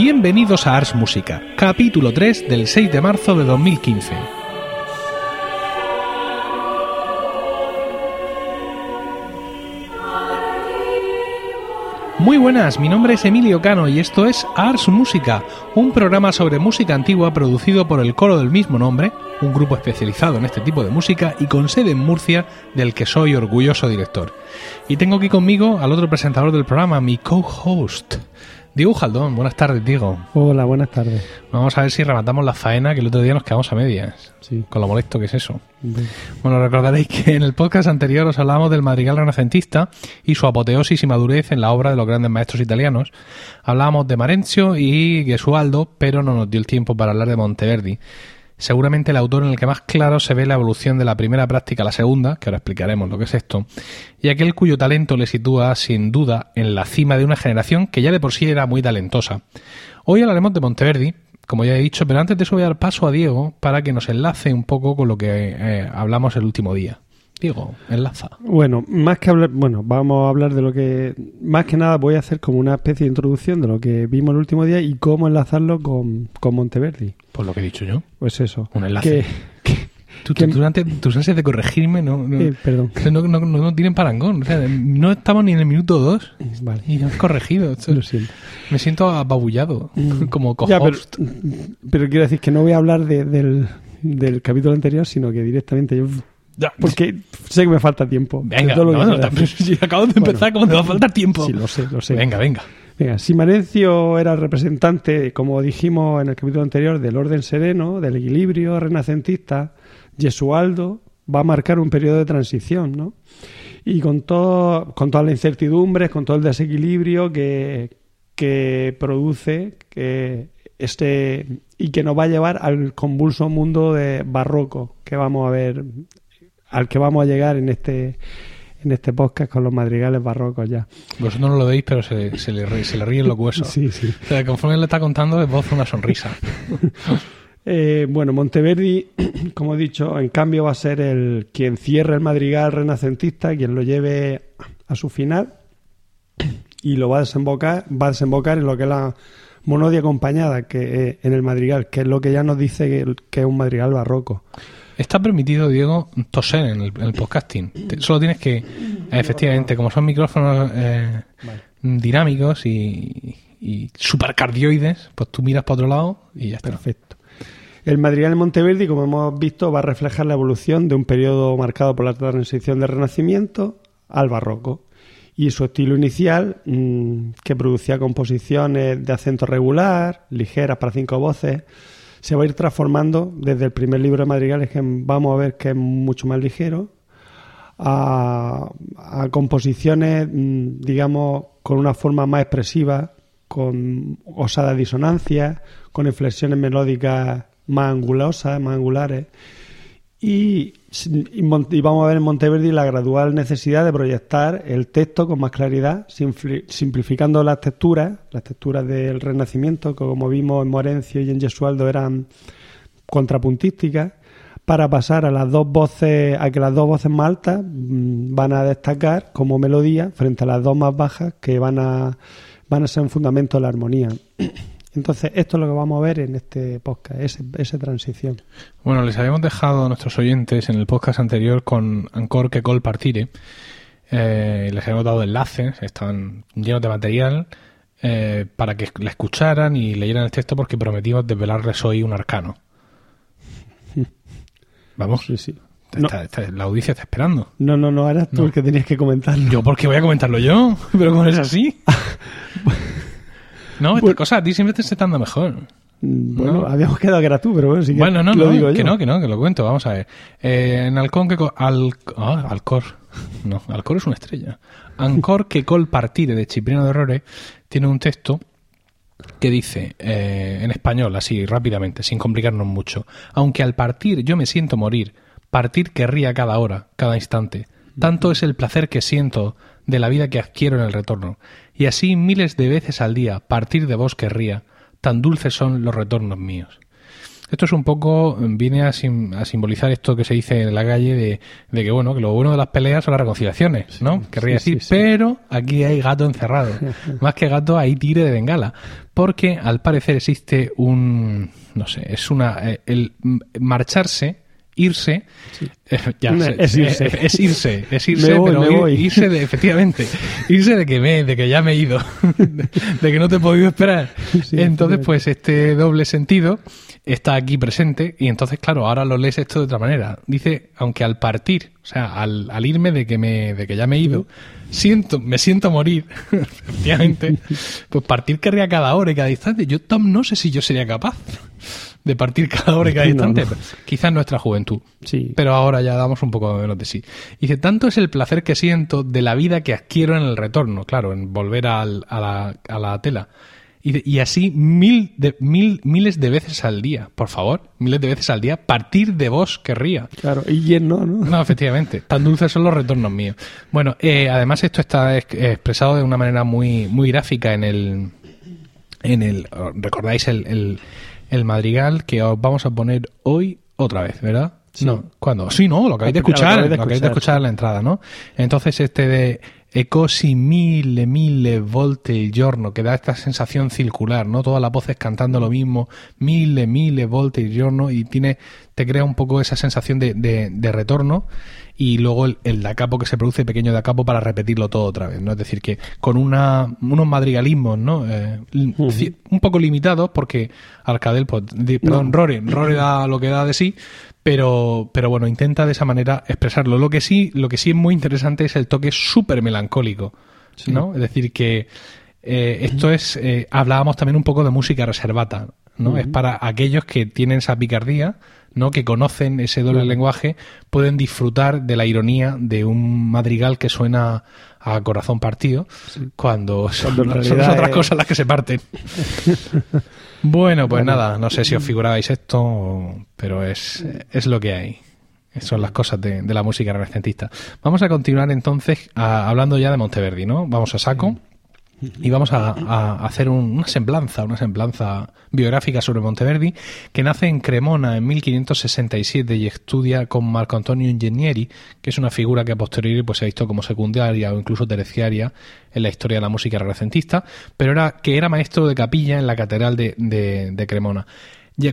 Bienvenidos a Ars Música, capítulo 3 del 6 de marzo de 2015. Muy buenas, mi nombre es Emilio Cano y esto es Ars Música, un programa sobre música antigua producido por el coro del mismo nombre, un grupo especializado en este tipo de música y con sede en Murcia, del que soy orgulloso director. Y tengo aquí conmigo al otro presentador del programa, mi co-host, Diego Jaldón, buenas tardes, Diego. Hola, buenas tardes. Vamos a ver si rematamos la faena que el otro día nos quedamos a medias. Sí. Con lo molesto que es eso. Bueno, recordaréis que en el podcast anterior os hablábamos del madrigal renacentista y su apoteosis y madurez en la obra de los grandes maestros italianos. Hablábamos de Marenzio y Gesualdo, pero no nos dio el tiempo para hablar de Monteverdi seguramente el autor en el que más claro se ve la evolución de la primera práctica a la segunda, que ahora explicaremos lo que es esto, y aquel cuyo talento le sitúa sin duda en la cima de una generación que ya de por sí era muy talentosa. Hoy hablaremos de Monteverdi, como ya he dicho, pero antes de eso voy a dar paso a Diego para que nos enlace un poco con lo que eh, hablamos el último día. Diego, enlaza. Bueno, más que hablar, bueno, vamos a hablar de lo que, más que nada voy a hacer como una especie de introducción de lo que vimos el último día y cómo enlazarlo con, con Monteverdi. Pues lo que he dicho yo. Pues eso. Un enlace. Que, que- Tú, que- tú- durante tus ansias de corregirme no, no, eh, perdón. no, no- no- no tienen parangón. O sea, no estamos ni en el minuto dos Vale. y has corregido. Esto- Lo siento. Me siento ababullado como Ya, pero, quiero decir que no voy a hablar de- del, del capítulo anterior, sino que directamente yo. Porque sé que me falta tiempo. Venga, todo no, no, también- si acabo de Bueno. empezar, ¿cómo te va a faltar tiempo? Sí, lo sé, lo sé. Venga, venga. Venga, si Marencio era el representante, como dijimos en el capítulo anterior, del orden sereno, del equilibrio renacentista, Gesualdo va a marcar un periodo de transición, ¿no? Y con, todo, con todas las incertidumbres, con todo el desequilibrio que, que produce que este y que nos va a llevar al convulso mundo de barroco que vamos a ver, al que vamos a llegar en este en este podcast con los madrigales barrocos ya. Vosotros no lo veis, pero se, se le, ríe- se le ríen los huesos. Sí, sí. O sea, conforme le está contando, es voz una sonrisa. Eh, bueno, Monteverdi, como he dicho, en cambio va a ser el quien cierre el madrigal renacentista, quien lo lleve a su final y lo va a desembocar, va a desembocar en lo que es la monodia acompañada que eh, en el madrigal, que es lo que ya nos dice que, que es un madrigal barroco. Está permitido, Diego, toser en el, en el podcasting. Te- Solo tienes que, efectivamente, como son micrófonos eh, dinámicos y, y supercardioides, pues tú miras para otro lado y ya está. Perfecto. El madrigal de Monteverdi, como hemos visto, va a reflejar la evolución de un periodo marcado por la transición del Renacimiento al Barroco. Y su estilo inicial, mm, que producía composiciones de acento regular, ligeras para cinco voces, se va a ir transformando desde el primer libro de madrigales, que vamos a ver que es mucho más ligero, a, a composiciones, mm, digamos, con una forma más expresiva, con osadas disonancias, con inflexiones melódicas más angulosas, más angulares. Y, y vamos a ver en Monteverdi la gradual necesidad de proyectar el texto con más claridad, simplificando las texturas, las texturas del Renacimiento, que como vimos en Morencio y en Gesualdo eran contrapuntísticas, para pasar a las dos voces, a que las dos voces más altas mm, van a destacar como melodía frente a las dos más bajas que van a, van a ser un fundamento de la armonía. Entonces, esto es lo que vamos a ver en este podcast, ese- esa transición. Bueno, les habíamos dejado a nuestros oyentes en el podcast anterior con Ancor que Col Partire. Eh, les habíamos dado enlaces, estaban llenos de material eh, para que la escucharan y leyeran el texto porque prometimos desvelarles hoy un arcano. Vamos, Sí, sí. está- está- la audiencia está esperando. No, no, no, eras tú No. el que tenías que comentarlo. ¿Yo por qué voy a comentarlo yo? Pero como es así. No, esta Bueno. cosa a ti siempre te está dando mejor. Mm, Bueno, No. habíamos quedado que era tú, pero bueno, sí que Bueno, no, lo no, digo que yo. no, que no, que lo cuento. Vamos a ver. Eh, en Alcón que... Al, ah, Alcor. No, Alcor es una estrella. Ancor que col partire de Cipriano de Rore tiene un texto que dice, eh, en español, así rápidamente, sin complicarnos mucho, aunque al partir yo me siento morir, partir querría cada hora, cada instante, tanto es el placer que siento de la vida que adquiero en el retorno, y así miles de veces al día partir de vos querría, tan dulces son los retornos míos. Esto es un poco, viene a, simbolizar esto que se dice en la calle de, que, bueno, que lo bueno de las peleas son las reconciliaciones, ¿no? Querría decir, pero aquí hay gato encerrado. Más que gato, hay tigre de bengala. Porque al parecer existe un, no sé, es una, eh, el marcharse irse, eh, es, irse. es, irse, es irse, pero irse de, efectivamente, irse de que me, de que ya me he ido, de, que no te he podido esperar. entonces, pues este doble sentido está aquí presente y entonces, claro, ahora lo lees esto de otra manera. Dice, aunque al partir, o sea, al, al irme de que me, de que ya me he ido, siento, me siento morir, efectivamente, pues partir querría cada hora y cada instante. Yo no sé si yo sería capaz de partir cada hora y cada instante. Quizás nuestra juventud. Sí. Pero ahora ya damos un poco menos de sí. dice, tanto es el placer que siento de la vida que adquiero en el retorno, claro, en volver a, la, a la tela. Y, y, así mil de, mil, miles de veces al día, por favor, miles de veces al día, partir de vos querría. Claro, y lleno, ¿no? No, efectivamente, tan dulces son los retornos míos. Bueno, eh, además esto está expresado de una manera muy, muy gráfica en el, en el, recordáis el, el madrigal que os vamos a poner hoy otra vez, ¿verdad? No, ¿cuándo? Sí, no, lo acabáis de escuchar, lo acabáis de escuchar en la entrada, ¿no? Entonces este de Ecosi mille, mille volte il giorno, que da esta sensación circular, ¿no? Todas las voces cantando lo mismo, mille, mille volte il giorno, y tiene, te crea un poco esa sensación de, de, retorno, y luego el, el, da capo que se produce pequeño da capo para repetirlo todo otra vez, ¿no? Es decir, que con una, unos madrigalismos, ¿no? Eh, un poco limitados, porque Arcadel, pues, perdón, Rory, Rory da lo que da de sí, pero, pero bueno, intenta de esa manera expresarlo. Lo que sí, lo que sí es muy interesante es el toque súper melancólico, ¿no? Es decir, que eh, esto es, eh, hablábamos también un poco de música reservata, ¿no? Es para aquellos que tienen esa picardía, ¿no? Que conocen ese doble lenguaje, pueden disfrutar de la ironía de un madrigal que suena a corazón partido, cuando, son, otras cosas las que se parten. Bueno, pues nada, no sé si os figurabais esto, pero es, es lo que hay. Son las cosas de, la música renacentista. Vamos a continuar entonces hablando ya de Monteverdi, ¿no? Vamos a saco y vamos a, hacer una semblanza, una semblanza biográfica sobre Monteverdi, que nace en Cremona en 1567 y estudia con Marco Antonio Ingenieri, que es una figura que a posteriori pues, se ha visto como secundaria o incluso terciaria en la historia de la música renacentista, pero era, que era maestro de capilla en la Catedral de, de Cremona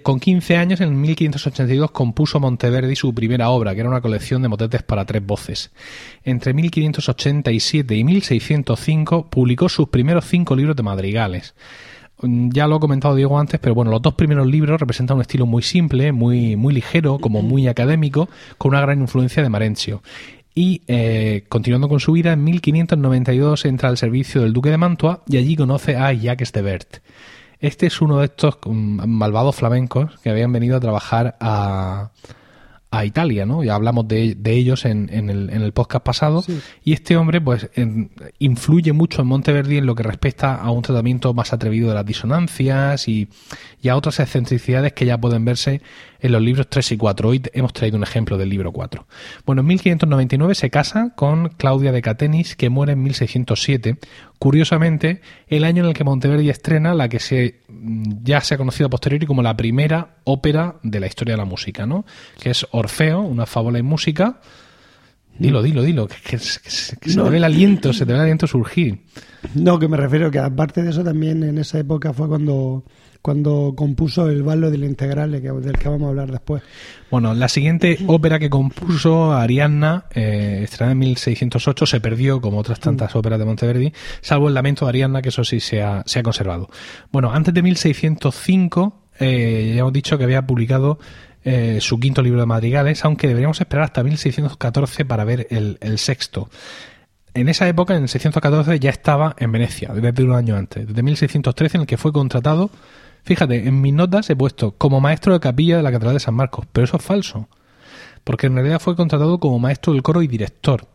con 15 años, en 1582, compuso Monteverdi su primera obra, que era una colección de motetes para tres voces. Entre 1587 y 1605 publicó sus primeros cinco libros de madrigales. Ya lo ha comentado Diego antes, pero bueno, los dos primeros libros representan un estilo muy simple, muy, muy ligero, como muy académico, con una gran influencia de Marencio. Y eh, continuando con su vida, en 1592 entra al servicio del duque de Mantua y allí conoce a Jacques de Bert. Este es uno de estos malvados flamencos que habían venido a trabajar a, a Italia, ¿no? Ya hablamos de, de ellos en, en, el, en, el, podcast pasado. Y este hombre, pues, influye mucho en Monteverdi en lo que respecta a un tratamiento más atrevido de las disonancias y, y, a otras excentricidades que ya pueden verse en los libros 3 y 4. Hoy hemos traído un ejemplo del libro 4. Bueno, en 1599 se casa con Claudia de Catenis, que muere en 1607. Curiosamente, el año en el que Monteverdi estrena la que se, ya se ha conocido a posteriori como la primera ópera de la historia de la música, ¿no? Que es Orfeo, una fábula en música. Dilo, dilo, dilo, que, se te ve el aliento, se te ve el aliento surgir. No, que me refiero que aparte de eso también en esa época fue cuando cuando compuso el ballo del integral del que vamos a hablar después. Bueno, la siguiente ópera que compuso Arianna, eh, estrenada en 1608, se perdió como otras tantas óperas de Monteverdi, salvo el Lamento de Arianna, que eso sí se ha, se ha conservado. Bueno, antes de 1605, eh, ya hemos dicho que había publicado eh, su quinto libro de madrigales, aunque deberíamos esperar hasta 1614 para ver el, el sexto en esa época, en el 614, ya estaba en Venecia, desde un año antes, desde 1613, en el que fue contratado Fíjate, en mis notas he puesto como maestro de capilla de la Catedral de San Marcos, pero eso es falso, porque en realidad fue contratado como maestro del coro y director.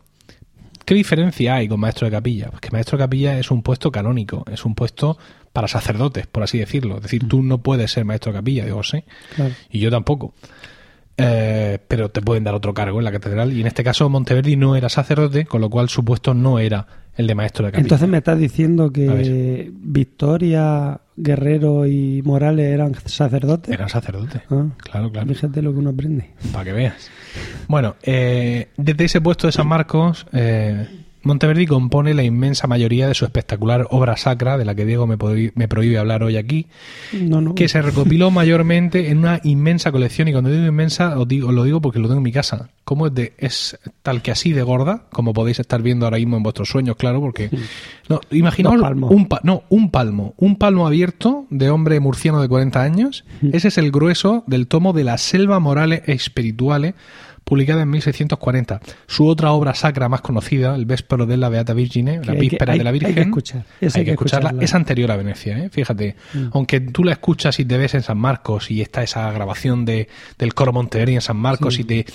¿Qué diferencia hay con maestro de capilla? Pues que maestro de capilla es un puesto canónico, es un puesto para sacerdotes, por así decirlo. Es decir, tú no puedes ser maestro de capilla, digo, sí, y yo tampoco. Eh, pero te pueden dar otro cargo en la catedral. Y en este caso Monteverdi no era sacerdote, con lo cual su puesto no era el de maestro de capilla. Entonces me estás diciendo que Victoria, Guerrero y Morales eran sacerdotes. Eran sacerdotes, Ah, claro, claro. Fíjate lo que uno aprende. Para que veas. Bueno, eh, desde ese puesto de San Marcos, eh, Monteverdi compone la inmensa mayoría de su espectacular obra sacra, de la que Diego me, me prohíbe hablar hoy aquí, No, no. que se recopiló mayormente en una inmensa colección. Y cuando digo inmensa, os, digo, os lo digo porque lo tengo en mi casa. Como es, de, es tal que así de gorda, como podéis estar viendo ahora mismo en vuestros sueños, claro, porque. No, imaginaos un, pa- no, un palmo. Un palmo abierto de hombre murciano de 40 años. Ese es el grueso del tomo de la Selva Morales e Spirituale, publicada en 1640. Su otra obra sacra más conocida, el Véspero de la Beata Virgine, la víspera hay- de la hay que Virgen. escuchar, hay hay que que escucharla. escucharla. Es anterior a Venecia, ¿eh? fíjate. Mm. Aunque tú la escuchas y te ves en San Marcos y está esa grabación de, del coro Monteverdi en San Marcos y te.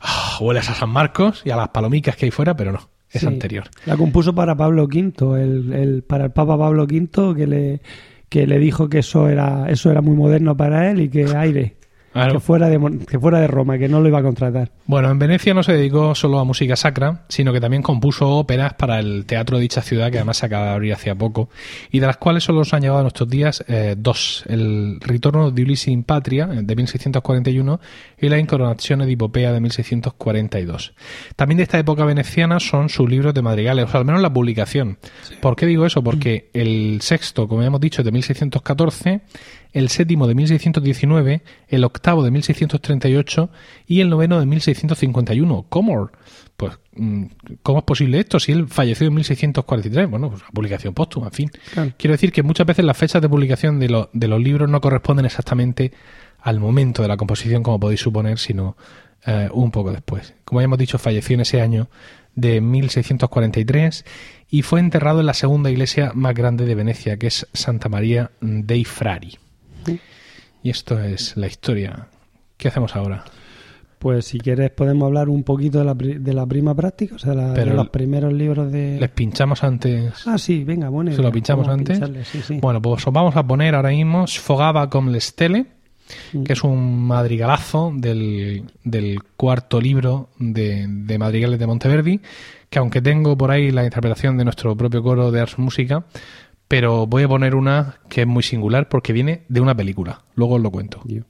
Ah, hueles a San Marcos y a las palomicas que hay fuera, pero no, es Sí. anterior. La compuso para Pablo V, el, el- para el Papa Pablo V, que le, que le dijo que eso era, eso era muy moderno para él y que aire, Claro. que, fuera de, que fuera de Roma, que no lo iba a contratar. Bueno, en Venecia no se dedicó solo a música sacra, sino que también compuso óperas para el teatro de dicha ciudad, que además se acaba de abrir hacía poco, y de las cuales solo nos han llegado a nuestros días eh, dos: el Ritorno de Ulysses in Patria, eh, de 1641, y la Incoronazione di Popea, de 1642. También de esta época veneciana son sus libros de madrigales, o sea, al menos la publicación. ¿Por qué digo eso? Porque el sexto, como ya hemos dicho, es de 1614, el séptimo de 1619, el octavo de 1638 y el noveno de 1651. ¿Cómo? Pues, mm, ¿cómo es posible esto si él falleció en 1643? Bueno, pues la publicación póstuma, en fin. Claro. Quiero decir que muchas veces las fechas de publicación de, lo- de los libros no corresponden exactamente al momento de la composición, como podéis suponer, sino eh, un poco después. Como ya hemos dicho, falleció en ese año de 1643 y fue enterrado en la segunda iglesia más grande de Venecia, que es Santa María dei Frari. Y esto es la historia. ¿Qué hacemos ahora? Pues si quieres podemos hablar un poquito de la, de la prima práctica, o sea, la- de los primeros libros de... ¿Les pinchamos antes? Ah, sí, venga, bueno. ¿Se lo pinchamos antes? sí, sí. Bueno, pues os vamos a poner ahora mismo Sfogava con le stelle, que es un madrigalazo del, del cuarto libro de, de Madrigales de Monteverdi, que aunque tengo por ahí la interpretación de nuestro propio coro de Ars Música, pero voy a poner una que es muy singular porque viene de una película. Luego os lo cuento. Yo.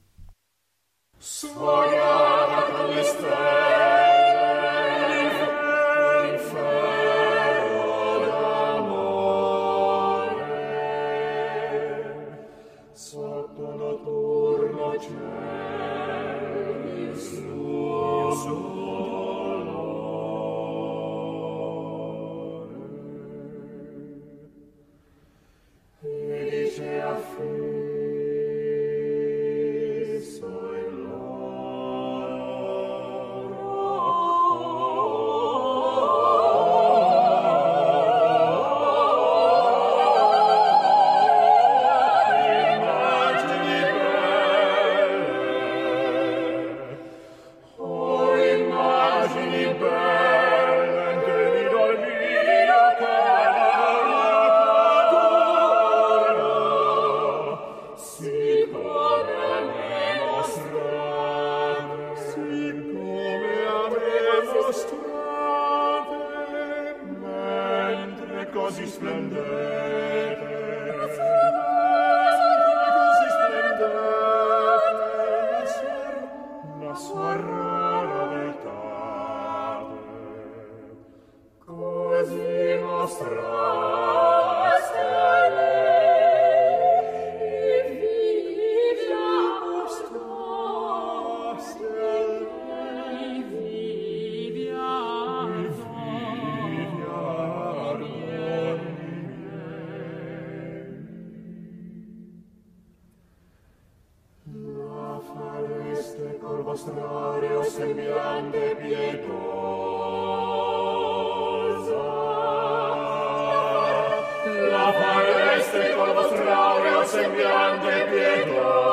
sembiante pietas.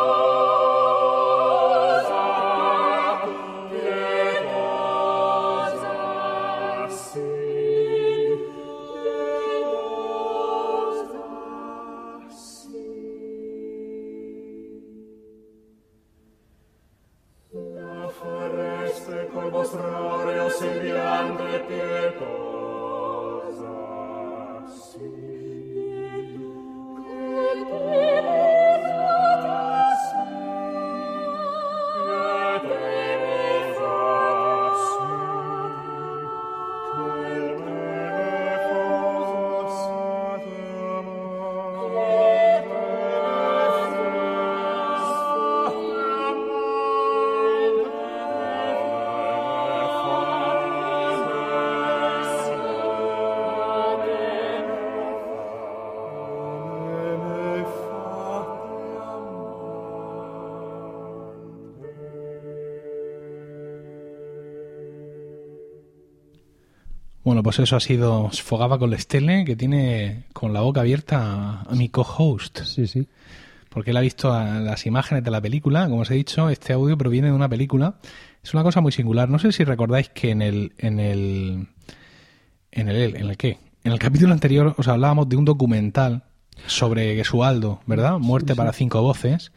Pues eso ha sido Fogaba con Lestele, que tiene con la boca abierta a mi co-host. Sí, sí. Porque él ha visto a- las imágenes de la película. Como os he dicho, este audio proviene de una película. Es una cosa muy singular. No sé si recordáis que en el. En el. ¿En el, en el qué? En el capítulo anterior os hablábamos de un documental sobre Gesualdo, ¿verdad? Muerte para cinco voces.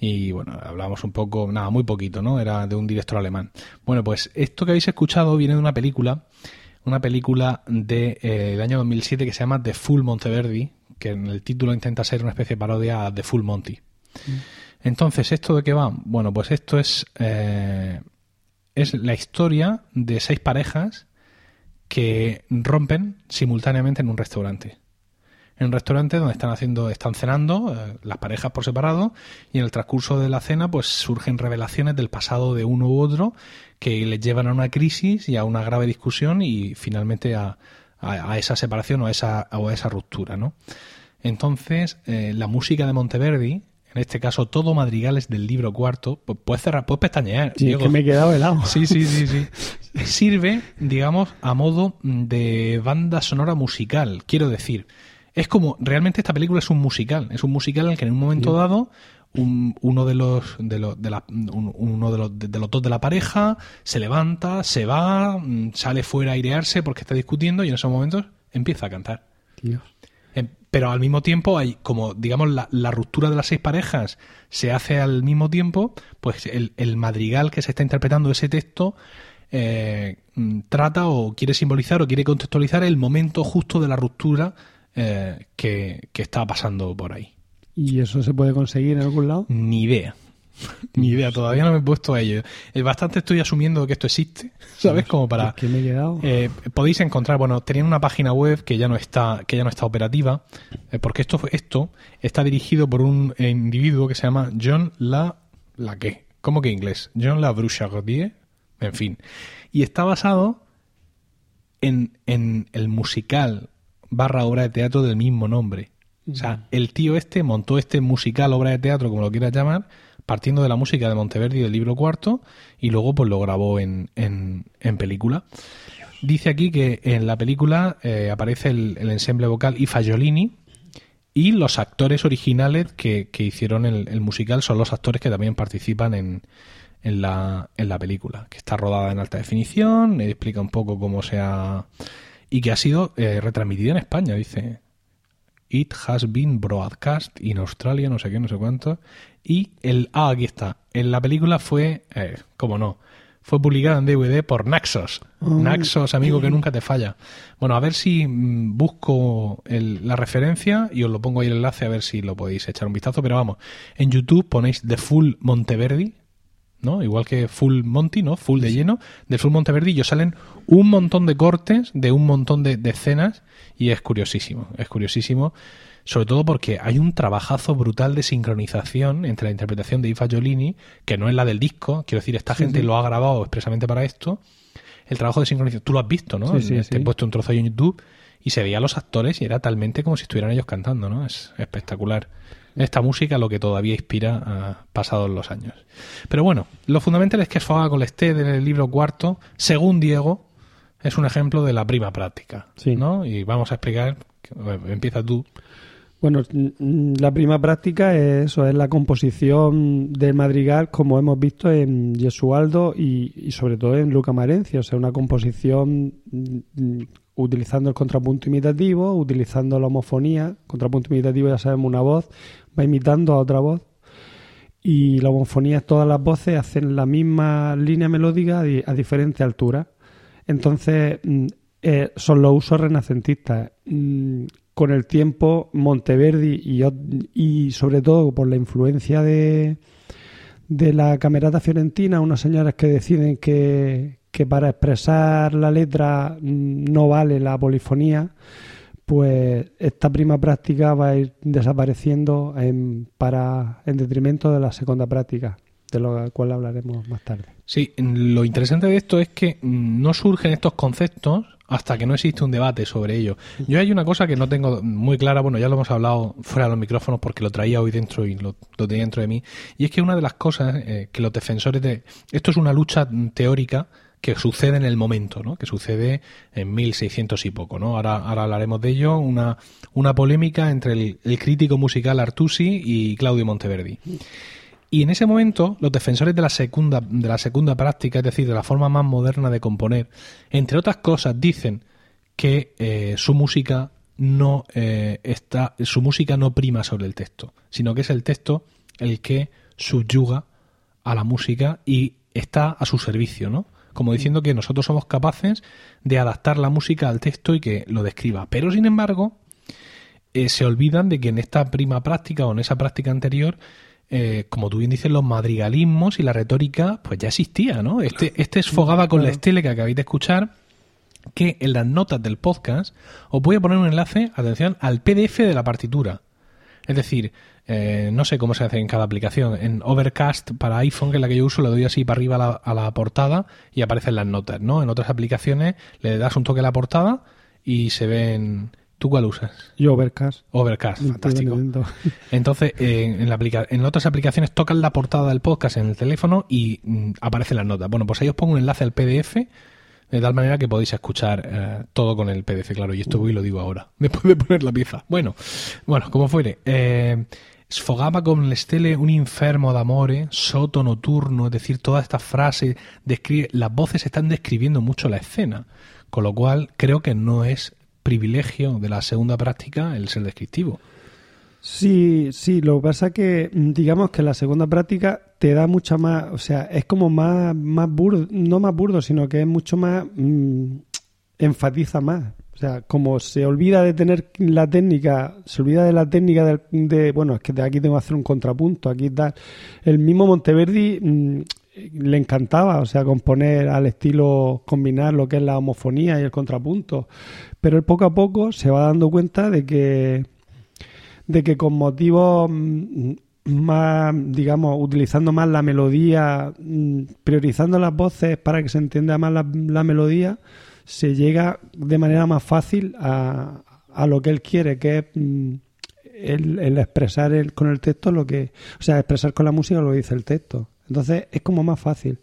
Y bueno, hablábamos un poco, nada, muy poquito, ¿no? Era de un director alemán. Bueno, pues esto que habéis escuchado viene de una película, una película de, eh, del año 2007 que se llama The Full Monteverdi, que en el título intenta ser una especie de parodia a The Full Monty. Entonces, ¿esto de qué va? Bueno, pues esto es, eh, es la historia de seis parejas que rompen simultáneamente en un restaurante. En un restaurante donde están haciendo, están cenando, eh, las parejas por separado, y en el transcurso de la cena, pues surgen revelaciones del pasado de uno u otro que les llevan a una crisis y a una grave discusión y finalmente a, a- a esa separación o a esa, o a esa ruptura, ¿no? Entonces, eh, la música de Monteverdi, en este caso todo madrigales del libro cuarto, pues puedes cerrar, puedes pestañear. Sí, es Diego. que me he quedado helado. Sí, sí, sí, sí. Sirve, digamos, a modo de banda sonora musical. Quiero decir, es como, realmente esta película es un musical. Es un musical en el que en un momento dado un- uno de los de los de la- un- uno de los de, de los dos de la pareja se levanta, se va, mm, sale fuera a airearse porque está discutiendo y en esos momentos empieza a cantar. Tío. Eh, Pero al mismo tiempo hay, como digamos, la, la ruptura de las seis parejas se hace al mismo tiempo, pues el, el madrigal que se está interpretando ese texto eh, mm, trata o quiere simbolizar o quiere contextualizar el momento justo de la ruptura eh, que, que está pasando por ahí. ¿Y eso se puede conseguir en algún lado? Ni idea. Ni idea, todavía no me he puesto a ello. Eh, Bastante estoy asumiendo que esto existe, ¿sabes? Como para... Que me he quedado. Eh, podéis encontrar, bueno, tenían una página web que ya no está, que ya no está operativa, eh, porque esto, esto está dirigido por un individuo que se llama John La, la qué, ¿cómo que inglés? John La Bruchardie, en fin, y está basado en, en el musical barra obra de teatro del mismo nombre. O sea, el tío este montó este musical, obra de teatro, como lo quieras llamar, partiendo de la música de Monteverdi del libro cuarto, y luego pues lo grabó en, en, en película. Dice aquí que en la película eh, aparece el, el ensemble vocal y Fagiolini y los actores originales que, que hicieron el, el musical son los actores que también participan en, en, la, en la película, que está rodada en alta definición, explica un poco cómo se ha... y que ha sido eh, retransmitida en España, dice. It has been broadcast in Australia, no sé qué, no sé cuánto. Y el... Ah, aquí está. En la película fue, eh, como no, fue publicada en DVD por Naxos. Naxos, amigo que nunca te falla. Bueno, a ver si mm, busco el- la referencia y os lo pongo ahí el enlace a ver si lo podéis echar un vistazo. Pero vamos, en YouTube ponéis The Full Monteverdi, ¿no? Igual que Full Monty, ¿no? Full de lleno. De Full Monteverdi y os salen un montón de cortes de un montón de, de escenas y es curiosísimo, es curiosísimo. Sobre todo porque hay un trabajazo brutal de sincronización entre la interpretación de Ifa Giolini, que no es la del disco, quiero decir, esta gente lo ha grabado expresamente para esto. El trabajo de sincronización, tú lo has visto, ¿no? Sí, Te he puesto un trozo ahí en YouTube y se veía a los actores y era talmente como si estuvieran ellos cantando, ¿no? Es espectacular. Esta música lo que todavía inspira a pasados los años. Pero bueno, lo fundamental es que Sfoga con Lesté del libro cuarto, según Diego, es un ejemplo de la prima práctica. Sí. ¿no? Y vamos a explicar, empieza tú. Bueno, la prima práctica es eso, es la composición del madrigal como hemos visto en Gesualdo y, y sobre todo en Luca Marencio, o sea, una composición utilizando el contrapunto imitativo, utilizando la homofonía, contrapunto imitativo ya sabemos una voz, va imitando a otra voz y la homofonía es todas las voces hacen la misma línea melódica a, di- a diferente altura. Entonces, mm, eh, son los usos renacentistas. Mm, con el tiempo, Monteverdi y, y sobre todo por la influencia de, de la camerata fiorentina, unos señores que deciden que, que para expresar la letra mm, no vale la polifonía, pues esta prima práctica va a ir desapareciendo en, para, en detrimento de la segunda práctica, de lo cual hablaremos más tarde. Sí, lo interesante de esto es que no surgen estos conceptos hasta que no existe un debate sobre ello. Yo hay una cosa que no tengo muy clara, bueno, ya lo hemos hablado fuera de los micrófonos porque lo traía hoy dentro y lo, tenía dentro de mí, y es que una de las cosas eh, que los defensores de... Esto es una lucha teórica que sucede en el momento, ¿no? Que sucede en 1600 y poco, ¿no? Ahora, hablaremos de ello, una, una polémica entre el, el crítico musical Artusi y Claudio Monteverdi. Y en ese momento, los defensores de la segunda, de la segunda práctica, es decir, de la forma más moderna de componer, entre otras cosas, dicen que eh, su música no eh, está, su música no prima sobre el texto, sino que es el texto el que subyuga a la música y está a su servicio, ¿no? Como diciendo que nosotros somos capaces de adaptar la música al texto y que lo describa. Pero sin embargo, eh, se olvidan de que en esta prima práctica o en esa práctica anterior, eh, como tú bien dices, los madrigalismos y la retórica, pues ya existía, ¿no? Este, este esfogaba con la estele que acabáis de escuchar, que en las notas del podcast os voy a poner un enlace, atención, al PDF de la partitura. Es decir, eh, no sé cómo se hace en cada aplicación. En Overcast para iPhone, que es la que yo uso, le doy así para arriba a la, a la portada y aparecen las notas, ¿no? En otras aplicaciones le das un toque a la portada y se ven... ¿Tú cuál usas? Yo, Overcast. Overcast, fantástico. Entonces, eh, en, la aplica- en otras aplicaciones tocan la portada del podcast en el teléfono y mm, aparecen las notas. Bueno, pues ahí os pongo un enlace al PDF de tal manera que podéis escuchar eh, todo con el PDF, claro. Y esto voy y lo digo ahora, después de poner la pieza. Bueno, bueno, como fuere. Eh, sfogava con le stelle un infermo d'amore, soto notturno, es decir, todas estas frases, describe, las voces están describiendo mucho la escena, con lo cual creo que no es privilegio de la segunda práctica el ser descriptivo. Sí, sí, lo que pasa que mm, digamos que la segunda práctica te da mucha más, o sea, es como más, más burdo, no más burdo, sino que es mucho más, mm, enfatiza más. O sea, como se olvida de tener la técnica, se olvida de la técnica del- de, bueno, es que de aquí tengo que hacer un contrapunto, aquí tal. El mismo Monteverdi mm, le encantaba, o sea, componer al estilo, combinar lo que es la homofonía y el contrapunto. Pero él poco a poco se va dando cuenta de que de que con motivos mm, más, digamos, utilizando más la melodía, mm, priorizando las voces para que se entienda más la, la melodía, se llega de manera más fácil a, a lo que él quiere, que es mm, el, el expresar el- con el texto lo que, o sea, expresar con la música lo que dice el texto. Entonces es como más fácil.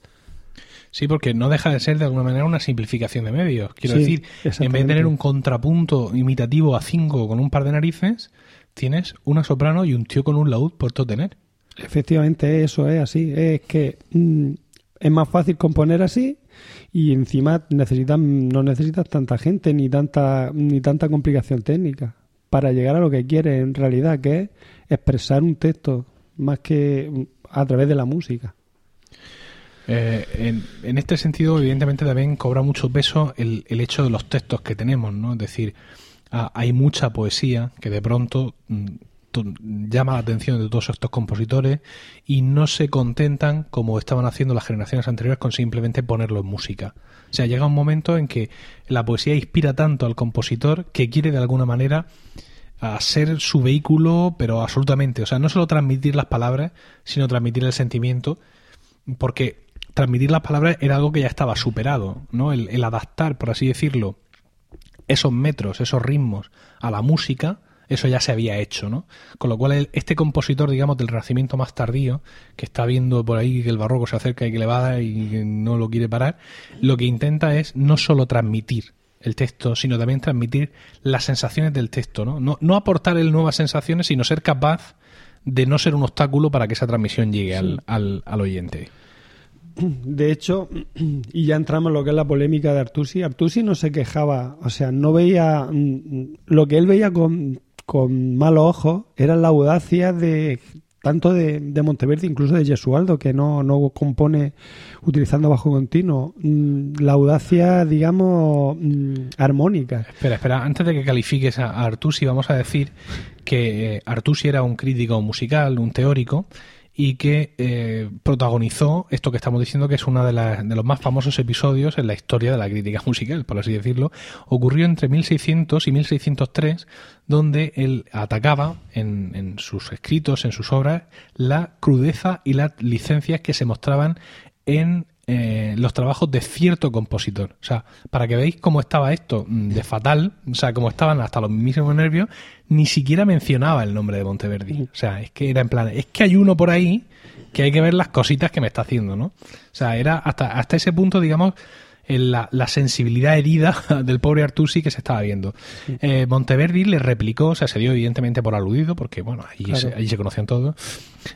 Sí, porque no deja de ser de alguna manera una simplificación de medios. Quiero Sí, decir, en vez de tener un contrapunto imitativo a 5 con un par de narices, tienes una soprano y un tío con un laúd por todo tener. Efectivamente, eso es así. Es que mm, es más fácil componer así y encima necesitan, no necesitas tanta gente ni tanta, ni tanta complicación técnica para llegar a lo que quieres en realidad, que es expresar un texto más que mm, a través de la música. Eh, en, en este sentido, evidentemente, también cobra mucho peso el, el hecho de los textos que tenemos, ¿no? Es decir, ah, hay mucha poesía que de pronto mm, llama la atención de todos estos compositores y no se contentan, como estaban haciendo las generaciones anteriores, con simplemente ponerlo en música. O sea, llega un momento en que la poesía inspira tanto al compositor que quiere de alguna manera a ser su vehículo, pero absolutamente. O sea, no solo transmitir las palabras, sino transmitir el sentimiento, porque transmitir las palabras era algo que ya estaba superado, ¿no? El adaptar, por así decirlo, esos metros, esos ritmos a la música, eso ya se había hecho, ¿no? Con lo cual el- este compositor, digamos, del Renacimiento más tardío, que está viendo por ahí que el barroco se acerca y que le va a dar y que no lo quiere parar, lo que intenta es no solo transmitir el texto, sino también transmitir las sensaciones del texto, ¿no? No, no aportar él nuevas sensaciones, sino ser capaz de no ser un obstáculo para que esa transmisión llegue al, al, al oyente. De hecho, y ya entramos en lo que es la polémica de Artusi, Artusi no se quejaba, o sea, no veía, mm, lo que él veía con, con malos ojos era la audacia de tanto de, de Monteverdi, incluso de Gesualdo, que no, no compone utilizando bajo continuo, mm, la audacia, digamos, mm, armónica. Espera, espera, antes de que califiques a Artusi, vamos a decir que eh, Artusi era un crítico musical, un teórico, y que eh, protagonizó esto que estamos diciendo que es uno de, de, los más famosos episodios en la historia de la crítica musical, por así decirlo. Ocurrió entre 1600 y 1603, donde él atacaba en, en sus escritos, en sus obras, la crudeza y las licencias que se mostraban en eh, los trabajos de cierto compositor. O sea, para que veáis cómo estaba esto mm, de fatal, o sea, cómo estaban hasta los mismos nervios, ni siquiera mencionaba el nombre de Monteverdi. O sea, es que era en plan, es que hay uno por ahí que hay que ver las cositas que me está haciendo, ¿no? O sea, era hasta, hasta ese punto, digamos, la, la, sensibilidad herida del pobre Artusi que se estaba viendo. Eh, Monteverdi le replicó, o sea, se dio evidentemente por aludido, porque bueno, allí, se, se conocían todos.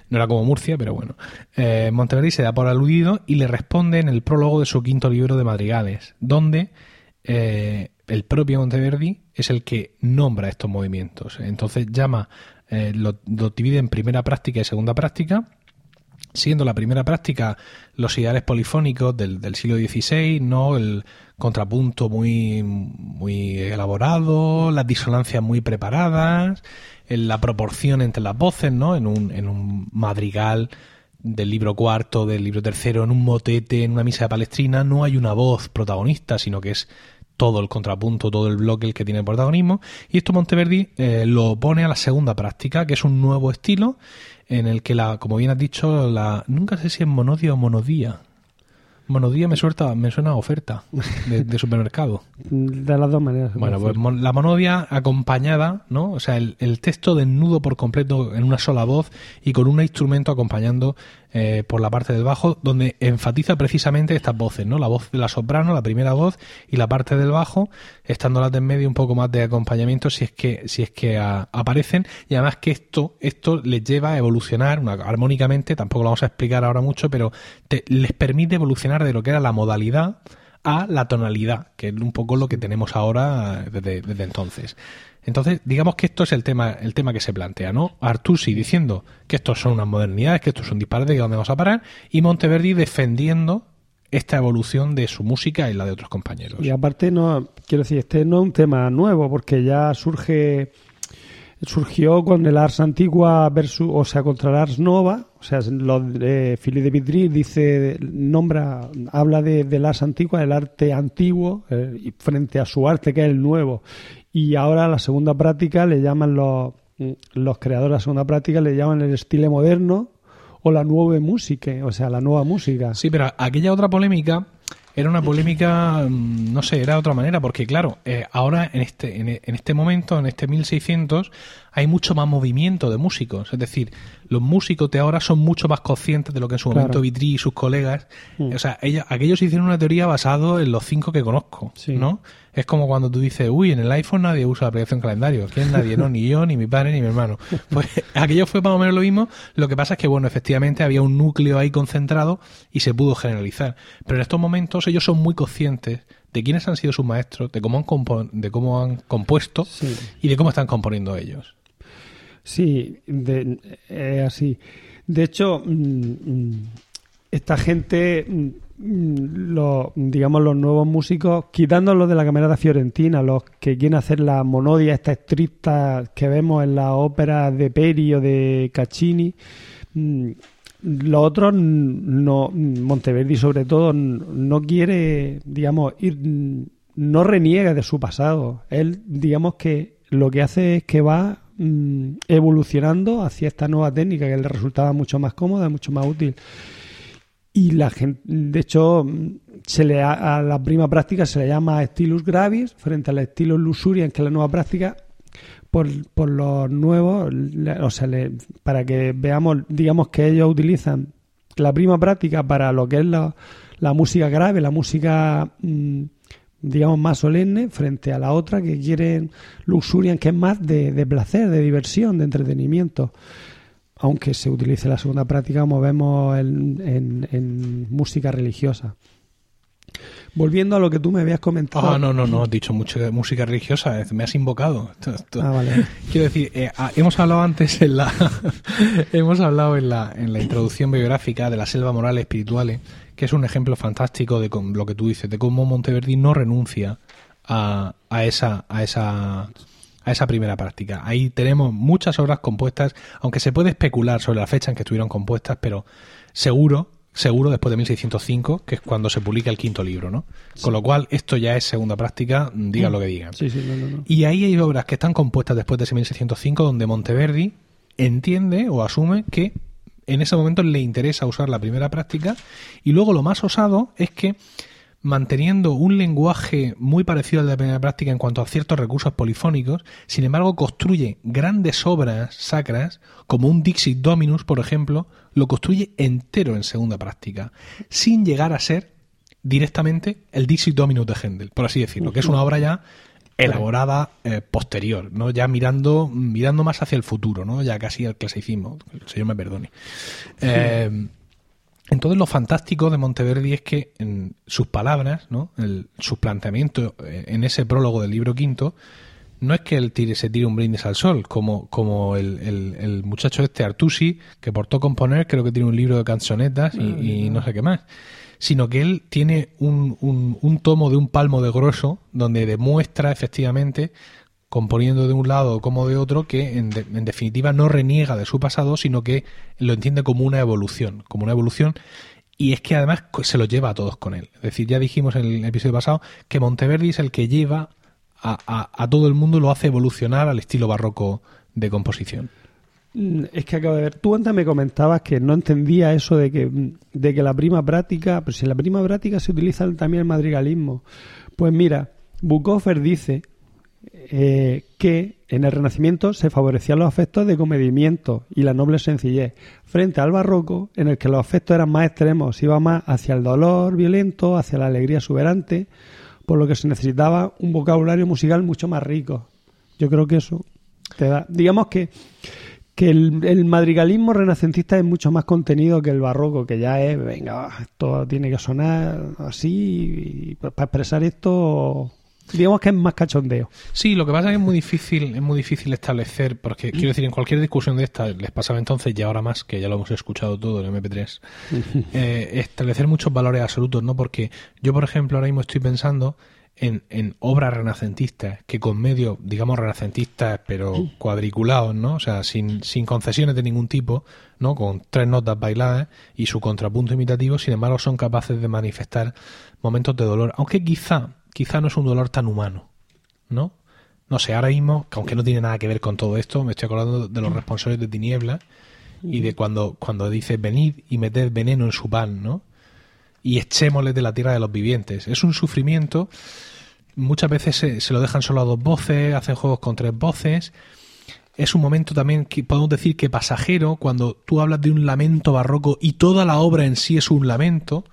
No era como Murcia, pero bueno. Eh, Monteverdi se da por aludido y le responde en el prólogo de su quinto libro de madrigales, donde eh, el propio Monteverdi es el que nombra estos movimientos. Entonces llama, lo, lo divide en primera práctica y segunda práctica siendo la primera práctica los ideales polifónicos del, siglo XVI, ¿no? El contrapunto muy, muy elaborado, las disonancias muy preparadas, la proporción entre las voces, ¿no? En un, en un madrigal del libro cuarto, del libro tercero, en un motete, en una misa de palestrina, no hay una voz protagonista, sino que es todo el contrapunto, todo el bloque el que tiene el protagonismo. Y esto Monteverdi eh, lo pone a la segunda práctica, que es un nuevo estilo en el que la, como bien has dicho, la nunca sé si es monodia o monodía. Monodía me suelta, me suena a oferta de, de, supermercado. De las dos maneras. Bueno, pues la monodia acompañada, ¿no? O sea, el, el, texto desnudo por completo en una sola voz y con un instrumento acompañando eh, por la parte del bajo, donde enfatiza precisamente estas voces, ¿no? La voz de la soprano, la primera voz, y la parte del bajo, estando las de en medio un poco más de acompañamiento si es que, si es que a, aparecen, y además que esto, esto les lleva a evolucionar una, armónicamente, tampoco lo vamos a explicar ahora mucho, pero te, les permite evolucionar de lo que era la modalidad a la tonalidad, que es un poco lo que tenemos ahora desde, desde entonces. Entonces, digamos que esto es el tema, el tema que se plantea, ¿no? Artusi diciendo que estos son unas modernidades, que estos son disparates, que dónde vamos a parar, y Monteverdi defendiendo esta evolución de su música y la de otros compañeros. Y aparte, no, quiero decir, este no es un tema nuevo, porque ya surge surgió con el Ars Antigua versus, o sea, contra el Ars Nova, sea, lo de Philippe de Vidri dice, nombra, habla de, del Ars Antigua, el arte antiguo, eh, frente a su arte que es el nuevo, y ahora la segunda práctica le llaman los, los creadores de la segunda práctica le llaman el estilo moderno o la nueva música, o sea, la nueva música. Sí, pero aquella otra polémica era una polémica, mm, no sé, era de otra manera, porque claro, eh, ahora en este, en, en, este momento, en este 1600, hay mucho más movimiento de músicos. Es decir, los músicos de ahora son mucho más conscientes de lo que en su claro. momento Vitri y sus colegas. Mm. O sea, ella, aquellos hicieron una teoría basado en los cinco que conozco, sí. ¿no? Es como cuando tú dices, uy, en el iPhone nadie usa la aplicación calendario. ¿Quién nadie? No, ni yo, ni mi padre, ni mi hermano. Pues aquello fue más o menos lo mismo. Lo que pasa es que, bueno, efectivamente había un núcleo ahí concentrado y se pudo generalizar. Pero en estos momentos ellos son muy conscientes de quiénes han sido sus maestros, de cómo han, de cómo han compuesto sí. y de cómo están componiendo ellos. Sí, de, eh, así. De hecho, mmm, esta gente, mmm, los, digamos, los nuevos músicos, quitándolos de la camerata fiorentina, los que quieren hacer la monodia, esta estricta que vemos en la ópera de Peri o de Caccini, mmm, los otros no, Monteverdi sobre todo, no quiere, digamos, ir, no reniega de su pasado. Él, digamos que lo que hace es que va mmm, evolucionando hacia esta nueva técnica que le resultaba mucho más cómoda, mucho más útil. Y la gente, de hecho, se le a, a la prima práctica se le llama Stylus Gravis frente al Stylus Lusurian, que es la nueva práctica, por, por los nuevos, o sea, le, para que veamos, digamos que ellos utilizan la prima práctica para lo que es la, la música grave, la música mmm, digamos, más solemne frente a la otra que quieren luxurian, que es más de, de, placer, de diversión, de entretenimiento. Aunque se utilice la segunda práctica, como vemos en, en, en música religiosa. Volviendo a lo que tú me habías comentado. Ah, no, no, no, has dicho mucho, música religiosa, eh, me has invocado. Ah, vale. Quiero decir, eh, ah, hemos hablado antes en la hemos hablado en la, en la introducción biográfica de la selva moral espirituales, que es un ejemplo fantástico de con- lo que tú dices, de cómo Monteverdi no renuncia a, a esa a esa a esa primera práctica. Ahí tenemos muchas obras compuestas, aunque se puede especular sobre la fecha en que estuvieron compuestas, pero seguro seguro después de 1605, que es cuando se publica el quinto libro, ¿no? Con lo cual, esto ya es segunda práctica, digan lo que digan. Sí, sí, no, no, no. Y ahí hay obras que están compuestas después de ese 1605 donde Monteverdi entiende o asume que en ese momento le interesa usar la primera práctica y luego lo más osado es que manteniendo un lenguaje muy parecido al de la primera práctica en cuanto a ciertos recursos polifónicos, sin embargo construye grandes obras sacras, como un Dixit Dominus, por ejemplo, lo construye entero en segunda práctica, sin llegar a ser directamente el Dixit Dominus de Händel, por así decirlo, que es una obra ya elaborada eh, posterior, ¿no? Ya mirando, mirando más hacia el futuro, ¿no? Ya casi al clasicismo, el señor me perdone. Eh, entonces lo fantástico de Monteverdi es que en sus palabras, ¿no? El, sus planteamientos eh, en ese prólogo del libro quinto, no es que él tire, se tire un brindis al sol, como, como el, el- el muchacho este Artusi, que por todo componer creo que tiene un libro de canzonetas y, y no sé qué más, sino que él tiene un, un, un tomo de un palmo de grueso donde demuestra efectivamente componiendo de un lado como de otro, que en, de- en definitiva no reniega de su pasado, sino que lo entiende como una evolución, como una evolución, y es que además se lo lleva a todos con él. Es decir, ya dijimos en el episodio pasado que Monteverdi es el que lleva a, a- todo el mundo, lo hace evolucionar al estilo barroco de composición. Mm, Es que acabo de ver, tú antes me comentabas que no entendía eso de que, de que la prima práctica, pero si en la prima práctica se utiliza también el madrigalismo. Pues mira, Bukoffer dice eh, que en el Renacimiento se favorecían los afectos de comedimiento y la noble sencillez, frente al barroco, en el que los afectos eran más extremos, iba más hacia el dolor violento, hacia la alegría exuberante, por lo que se necesitaba un vocabulario musical mucho más rico. Yo creo que eso te da. Digamos que, que el, madrigalismo renacentista es mucho más contenido que el barroco, que ya es, venga, esto tiene que sonar así, y para expresar esto, digamos que es más cachondeo. Sí, lo que pasa es que es muy difícil, es muy difícil establecer, porque quiero decir, en cualquier discusión de esta, les pasaba entonces y ahora más, que ya lo hemos escuchado todo en MP3, eh, establecer muchos valores absolutos, ¿no? Porque yo, por ejemplo, ahora mismo estoy pensando en, en obras renacentistas, que con medios, digamos, renacentistas, pero cuadriculados, ¿no? O sea, sin, sin concesiones de ningún tipo, ¿no? Con tres notas bailadas y su contrapunto imitativo, sin embargo, son capaces de manifestar momentos de dolor, aunque quizá, quizá no es un dolor tan humano, ¿no? No sé, ahora mismo, que aunque no tiene nada que ver con todo esto, me estoy acordando de los responsables de tinieblas y de cuando, cuando dice venid y meted veneno en su pan, ¿no? Y echémosle de la tierra de los vivientes. Es un sufrimiento, muchas veces se, se lo dejan solo a dos voces, hacen juegos con tres voces. Es un momento también que podemos decir que pasajero, cuando tú hablas de un lamento barroco y toda la obra en sí es un lamento,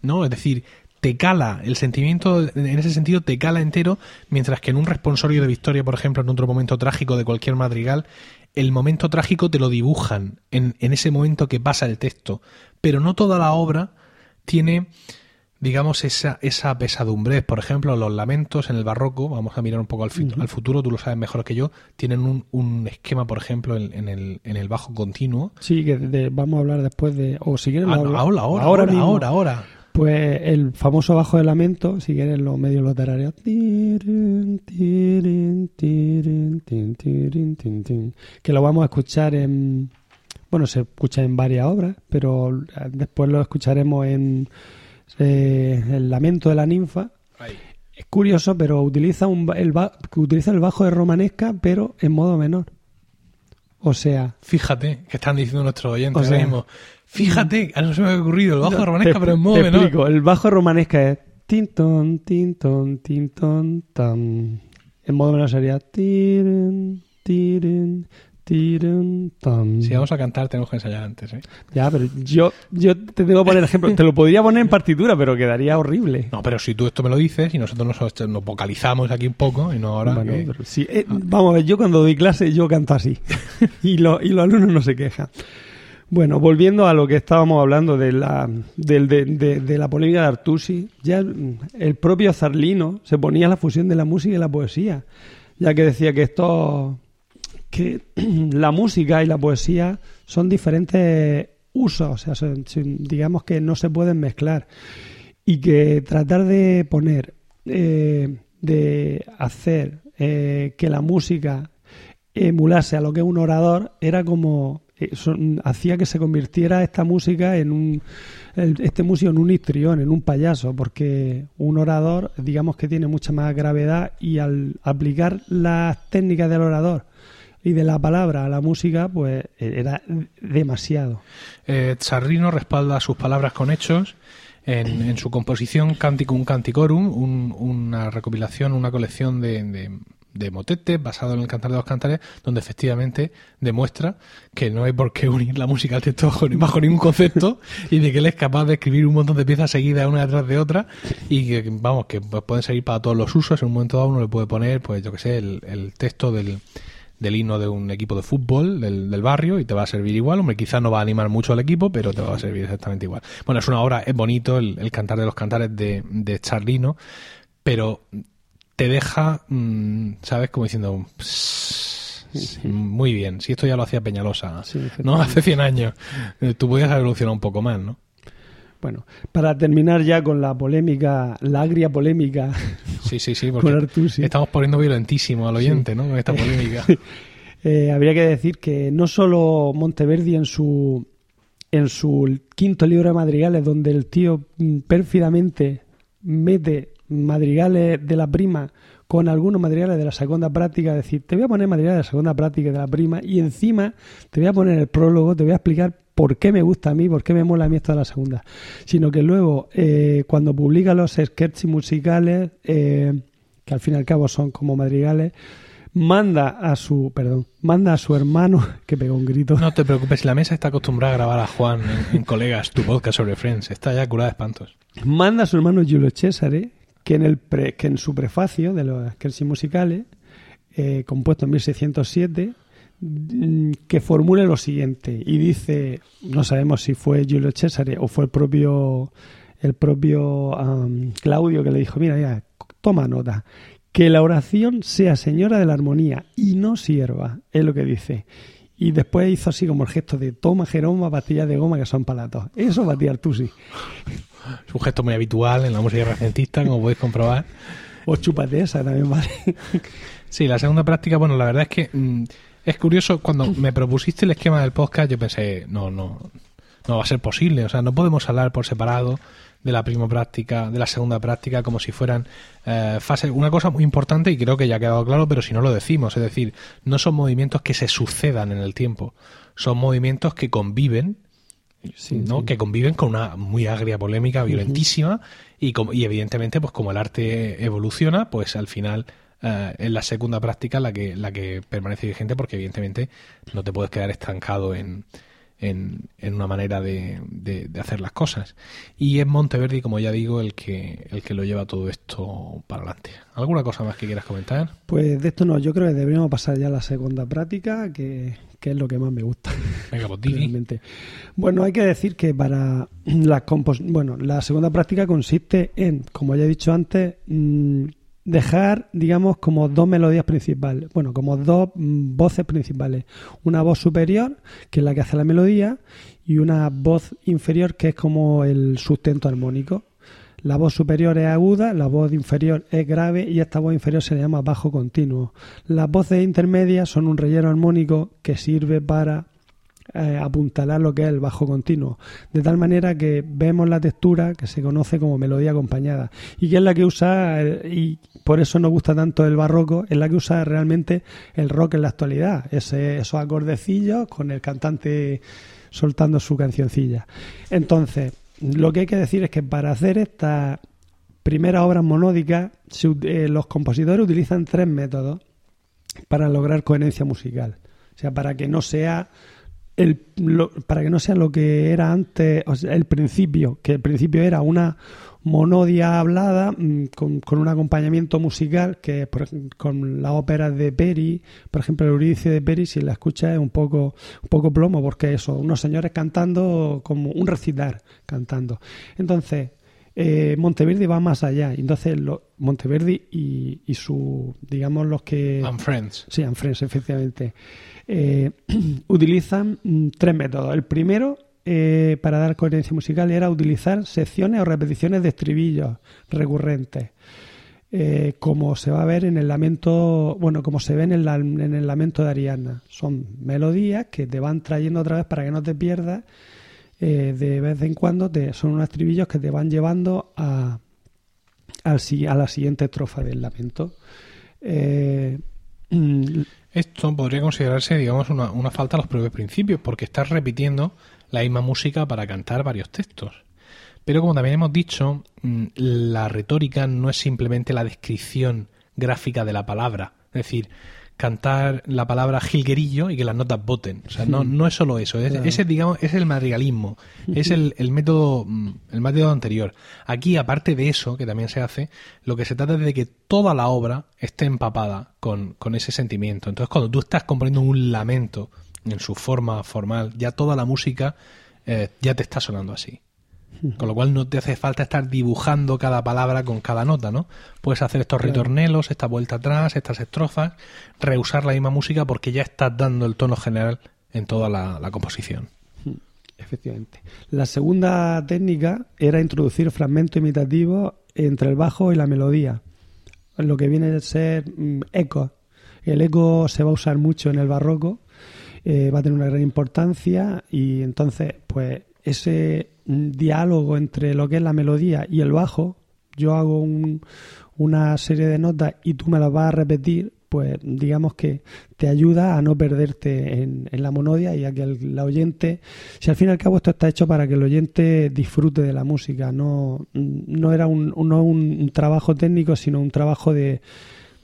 ¿no? Es decir, te cala, el sentimiento en ese sentido te cala entero, mientras que en un responsorio de Victoria, por ejemplo, en otro momento trágico de cualquier madrigal, el momento trágico te lo dibujan en, en ese momento que pasa el texto, pero no toda la obra tiene digamos esa, esa pesadumbre, por ejemplo, los lamentos en el barroco, vamos a mirar un poco al, futuro, tú lo sabes mejor que yo, tienen un, un esquema, por ejemplo, en, en el, en el bajo continuo. Sí, que de- vamos a hablar después de. O si quieres, Ah, ahora, ahora, ahora, ahora, ahora. Pues el famoso bajo de lamento, si quieres los medios tin. Que lo vamos a escuchar en. Bueno, se escucha en varias obras, pero eh, después lo escucharemos en eh, El lamento de la ninfa. Es curioso, pero utiliza, un, el, utiliza el bajo de romanesca, pero en modo menor. O sea, Fíjate, que están diciendo nuestros oyentes O sea, ahora mismo. Fíjate, a no se me había ocurrido, el bajo No, romanesca, te- pero en modo te menor. explico. El bajo romanesca es tinton, tinton, tinton, tan. En modo menor sería tiren, tiren. Si vamos a cantar, tenemos que ensayar antes, ¿eh? Ya, pero yo, yo te tengo que poner ejemplo. Te lo podría poner en partitura, pero quedaría horrible. No, pero si tú esto me lo dices y nosotros nos, nos vocalizamos aquí un poco y no ahora. Bueno, que- pero sí, eh, vamos a ver, yo cuando doy clase yo canto así. y, lo- y los alumnos no se quejan. Bueno, volviendo a lo que estábamos hablando de la, de, de- de la polémica de Artusi, ya el propio Zarlino se ponía la fusión de la música y la poesía, ya que decía que esto, que la música y la poesía son diferentes usos, digamos que no se pueden mezclar. Y que tratar de poner, eh, de hacer eh, que la música emulase a lo que es un orador era como eh, hacía que se convirtiera esta música en un este músico en un histrión, en un payaso, porque un orador digamos que tiene mucha más gravedad y al aplicar las técnicas del orador y de la palabra a la música pues eh, era demasiado. Eh, respalda sus palabras con hechos en, en su composición Canticum Canticorum, un- una recopilación, una colección de, de, de motetes basado en el Cantar de los Cantares, donde efectivamente demuestra que no hay por qué unir la música al texto bajo, ningún concepto y de que él es capaz de escribir un montón de piezas seguidas una detrás de otra y que, vamos, que pues, pueden servir para todos los usos. En un momento dado uno le puede poner, pues yo que sé, el, el texto del del himno de un equipo de fútbol del, del barrio y te va a servir igual. Hombre, quizás no va a animar mucho al equipo, pero te va a servir exactamente igual. Bueno, es una obra, es bonito el, el cantar de los cantares de, de Charlino, pero te deja, mm, ¿sabes? Como diciendo, "Psss, sí, muy bien, si esto ya lo hacía Peñalosa, Sí, ¿no? Hace 100 años. Eh, Tú podías haber evolucionado un poco más, ¿no? Bueno, para terminar ya con la polémica, la agria polémica Sí, sí, sí, con porque Artusi. estamos poniendo violentísimo al oyente, ¿no? Con esta polémica. Eh, habría que decir que no solo Monteverdi en su en su quinto libro de madrigales, donde el tío mm, pérfidamente mete madrigales de la prima con algunos madrigales de la segunda práctica, es decir, te voy a poner madrigales de la segunda práctica de la prima y encima te voy a poner el prólogo, te voy a explicar por qué me gusta a mí, por qué me mola a mí esto de la segunda. Sino que luego, eh, cuando publica los sketches musicales, eh, que al fin y al cabo son como madrigales, manda a su, perdón, manda a su hermano, que pegó un grito, No te preocupes, la mesa está acostumbrada a grabar a Juan en, en Colegas, tu podcast sobre Friends. Está ya curada de espantos. manda a su hermano Giulio Cesare, que en, el pre- que en su prefacio de los sketches musicales, eh, compuesto en 1607, mm, que formule lo siguiente y dice, no sabemos si fue Giulio Cesare o fue el propio el propio am, Claudio que le dijo, mira, ya, toma nota, que la oración sea señora de la armonía y no sierva, es lo que dice. Y después hizo así como el gesto de toma Jeroma, pastillas de goma que son palatos. Eso va a tirar tú sí. Es un gesto muy habitual en la música renacentista, como podéis comprobar. O chúpate esa también vale. Sí, la segunda práctica, bueno, la verdad es que mm, es curioso, cuando me propusiste el esquema del podcast, yo pensé, no, no, no va a ser posible, o sea, no podemos hablar por separado de la primera práctica, de la segunda práctica, como si fueran eh, fases. Una cosa muy importante, y creo que ya ha quedado claro, pero si no lo decimos, es decir, no son movimientos que se sucedan en el tiempo, son movimientos que conviven Sí, ¿no? sí. que conviven con una muy agria polémica violentísima y, como, y evidentemente pues como el arte evoluciona pues al final eh, es la segunda práctica la que la que permanece vigente porque evidentemente no te puedes quedar estancado en, en, en una manera de, de- de hacer las cosas y es Monteverdi como ya digo el que el que lo lleva todo esto para adelante alguna cosa más que quieras comentar Pues de esto no, yo creo que deberíamos pasar ya a la segunda práctica, que, que es lo que más me gusta. venga pues realmente. Bueno, hay que decir que para las compos bueno, la segunda práctica consiste en, como ya he dicho antes, mm, dejar, digamos, como dos melodías principales, bueno, como dos mm, voces principales. Una voz superior, que es la que hace la melodía, y una voz inferior, que es como el sustento armónico. La voz superior es aguda, la voz inferior es grave y esta voz inferior se le llama bajo continuo. Las voces intermedias son un relleno armónico que sirve para eh, apuntalar lo que es el bajo continuo, de tal manera que vemos la textura que se conoce como melodía acompañada y que es la que usa, eh, y por eso nos gusta tanto el barroco, es la que usa realmente el rock en la actualidad, Ese- esos acordecillos con el cantante soltando su cancioncilla. Entonces, lo que hay que decir es que para hacer esta primera obra monódica, se ut- eh, los compositores utilizan tres métodos para lograr coherencia musical. O sea, para que no sea el, lo- para que no sea lo que era antes, o sea, el principio, que el principio era una monodia hablada mm, con, con un acompañamiento musical que por con las óperas de Peri, por ejemplo el Eurídice de Peri, si la escuchas es un poco, un poco plomo porque eso, unos señores cantando como un recitar, cantando. Entonces, eh, Monteverdi va más allá. Entonces, lo- Monteverdi y, y su, digamos, los que... And Friends. Sí, and Friends, efectivamente. Eh, utilizan mm, tres métodos. El primero, eh, para dar coherencia musical, era utilizar secciones o repeticiones de estribillos recurrentes. Eh, como se va a ver en el lamento, bueno, como se ve en el, en el lamento de Ariana. Son melodías que te van trayendo otra vez para que no te pierdas. Eh, de vez en cuando te, son unos estribillos que te van llevando a, si- a la siguiente estrofa del lamento. Eh, mm, Esto podría considerarse, digamos, una, una falta a los propios principios, porque estás repitiendo la misma música para cantar varios textos. Pero como también hemos dicho, mm, la retórica no es simplemente la descripción gráfica de la palabra. Es decir, cantar la palabra jilguerillo y que las notas voten. O sea, no, no es solo eso. Es, Claro. ese, digamos, es el madrigalismo. Es el, el método mm, el método anterior. Aquí, aparte de eso, que también se hace, lo que se trata es de que toda la obra esté empapada con, con ese sentimiento. Entonces, cuando tú estás componiendo un lamento en su forma formal, ya toda la música eh, ya te está sonando así. Con lo cual no te hace falta estar dibujando cada palabra con cada nota, ¿no? Puedes hacer estos Claro. ritornelos, esta vuelta atrás, estas estrofas, reusar la misma música porque ya estás dando el tono general en toda la, la composición. Efectivamente. La segunda técnica era introducir fragmentos imitativos entre el bajo y la melodía, lo que viene a ser mm, eco. El eco se va a usar mucho en el barroco, eh, va a tener una gran importancia y entonces, pues, ese diálogo entre lo que es la melodía y el bajo, yo hago un- una serie de notas y tú me las vas a repetir, pues digamos que te ayuda a no perderte en, en la monodia y a que el, la oyente, si al fin y al cabo esto está hecho para que el oyente disfrute de la música, no, no era un, no un, trabajo técnico, sino un trabajo de,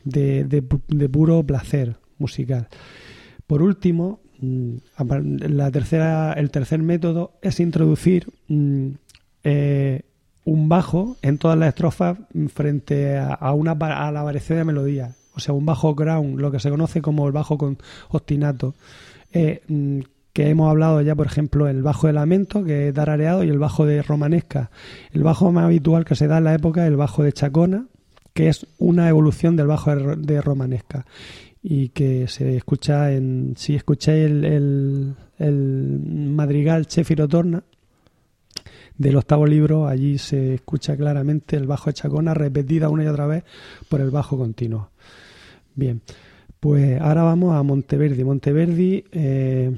de, de pu- de puro placer musical. Por último, la tercera, el tercer método es introducir mm, eh, un bajo en todas las estrofas mm, frente a, una a la variación de melodía. O sea, un bajo ground, lo que se conoce como el bajo con ostinato. Eh, mm, que hemos hablado ya, por ejemplo, el bajo de lamento, que es tarareado, y el bajo de romanesca. El bajo más habitual que se da en la época es el bajo de chacona, que es una evolución del bajo de romanesca y que se escucha en si escucháis el, el, madrigal Chefiro Torna del octavo libro allí se escucha claramente el bajo de chacona repetida una y otra vez por el bajo continuo. Bien pues ahora vamos a Monteverdi. Monteverdi eh,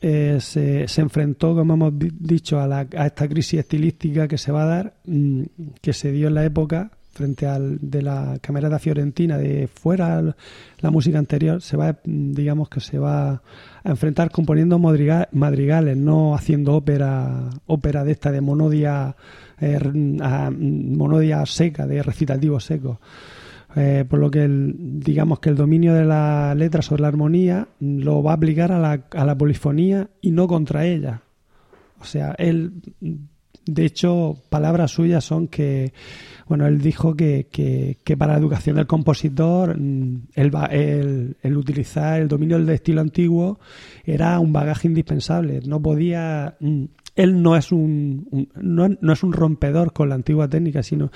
eh, se, se enfrentó, como hemos di- dicho, a, la- a esta crisis estilística que se va a dar, mm, que se dio en la época frente al de la camerata fiorentina de fuera la música anterior se va digamos que se va a enfrentar componiendo madriga- madrigales no haciendo ópera ópera de esta de monodia eh, monodia seca de recitativo seco eh, por lo que el- digamos que el dominio de la letra sobre la armonía lo va a aplicar a la, a la polifonía y no contra ella. O sea, él, de hecho, palabras suyas son que, bueno, él dijo que, que, que para la educación del compositor mm, el, el- el utilizar el dominio del estilo antiguo era un bagaje indispensable. No podía... mm, Él no es un, un- no, no es un rompedor con la antigua técnica, sino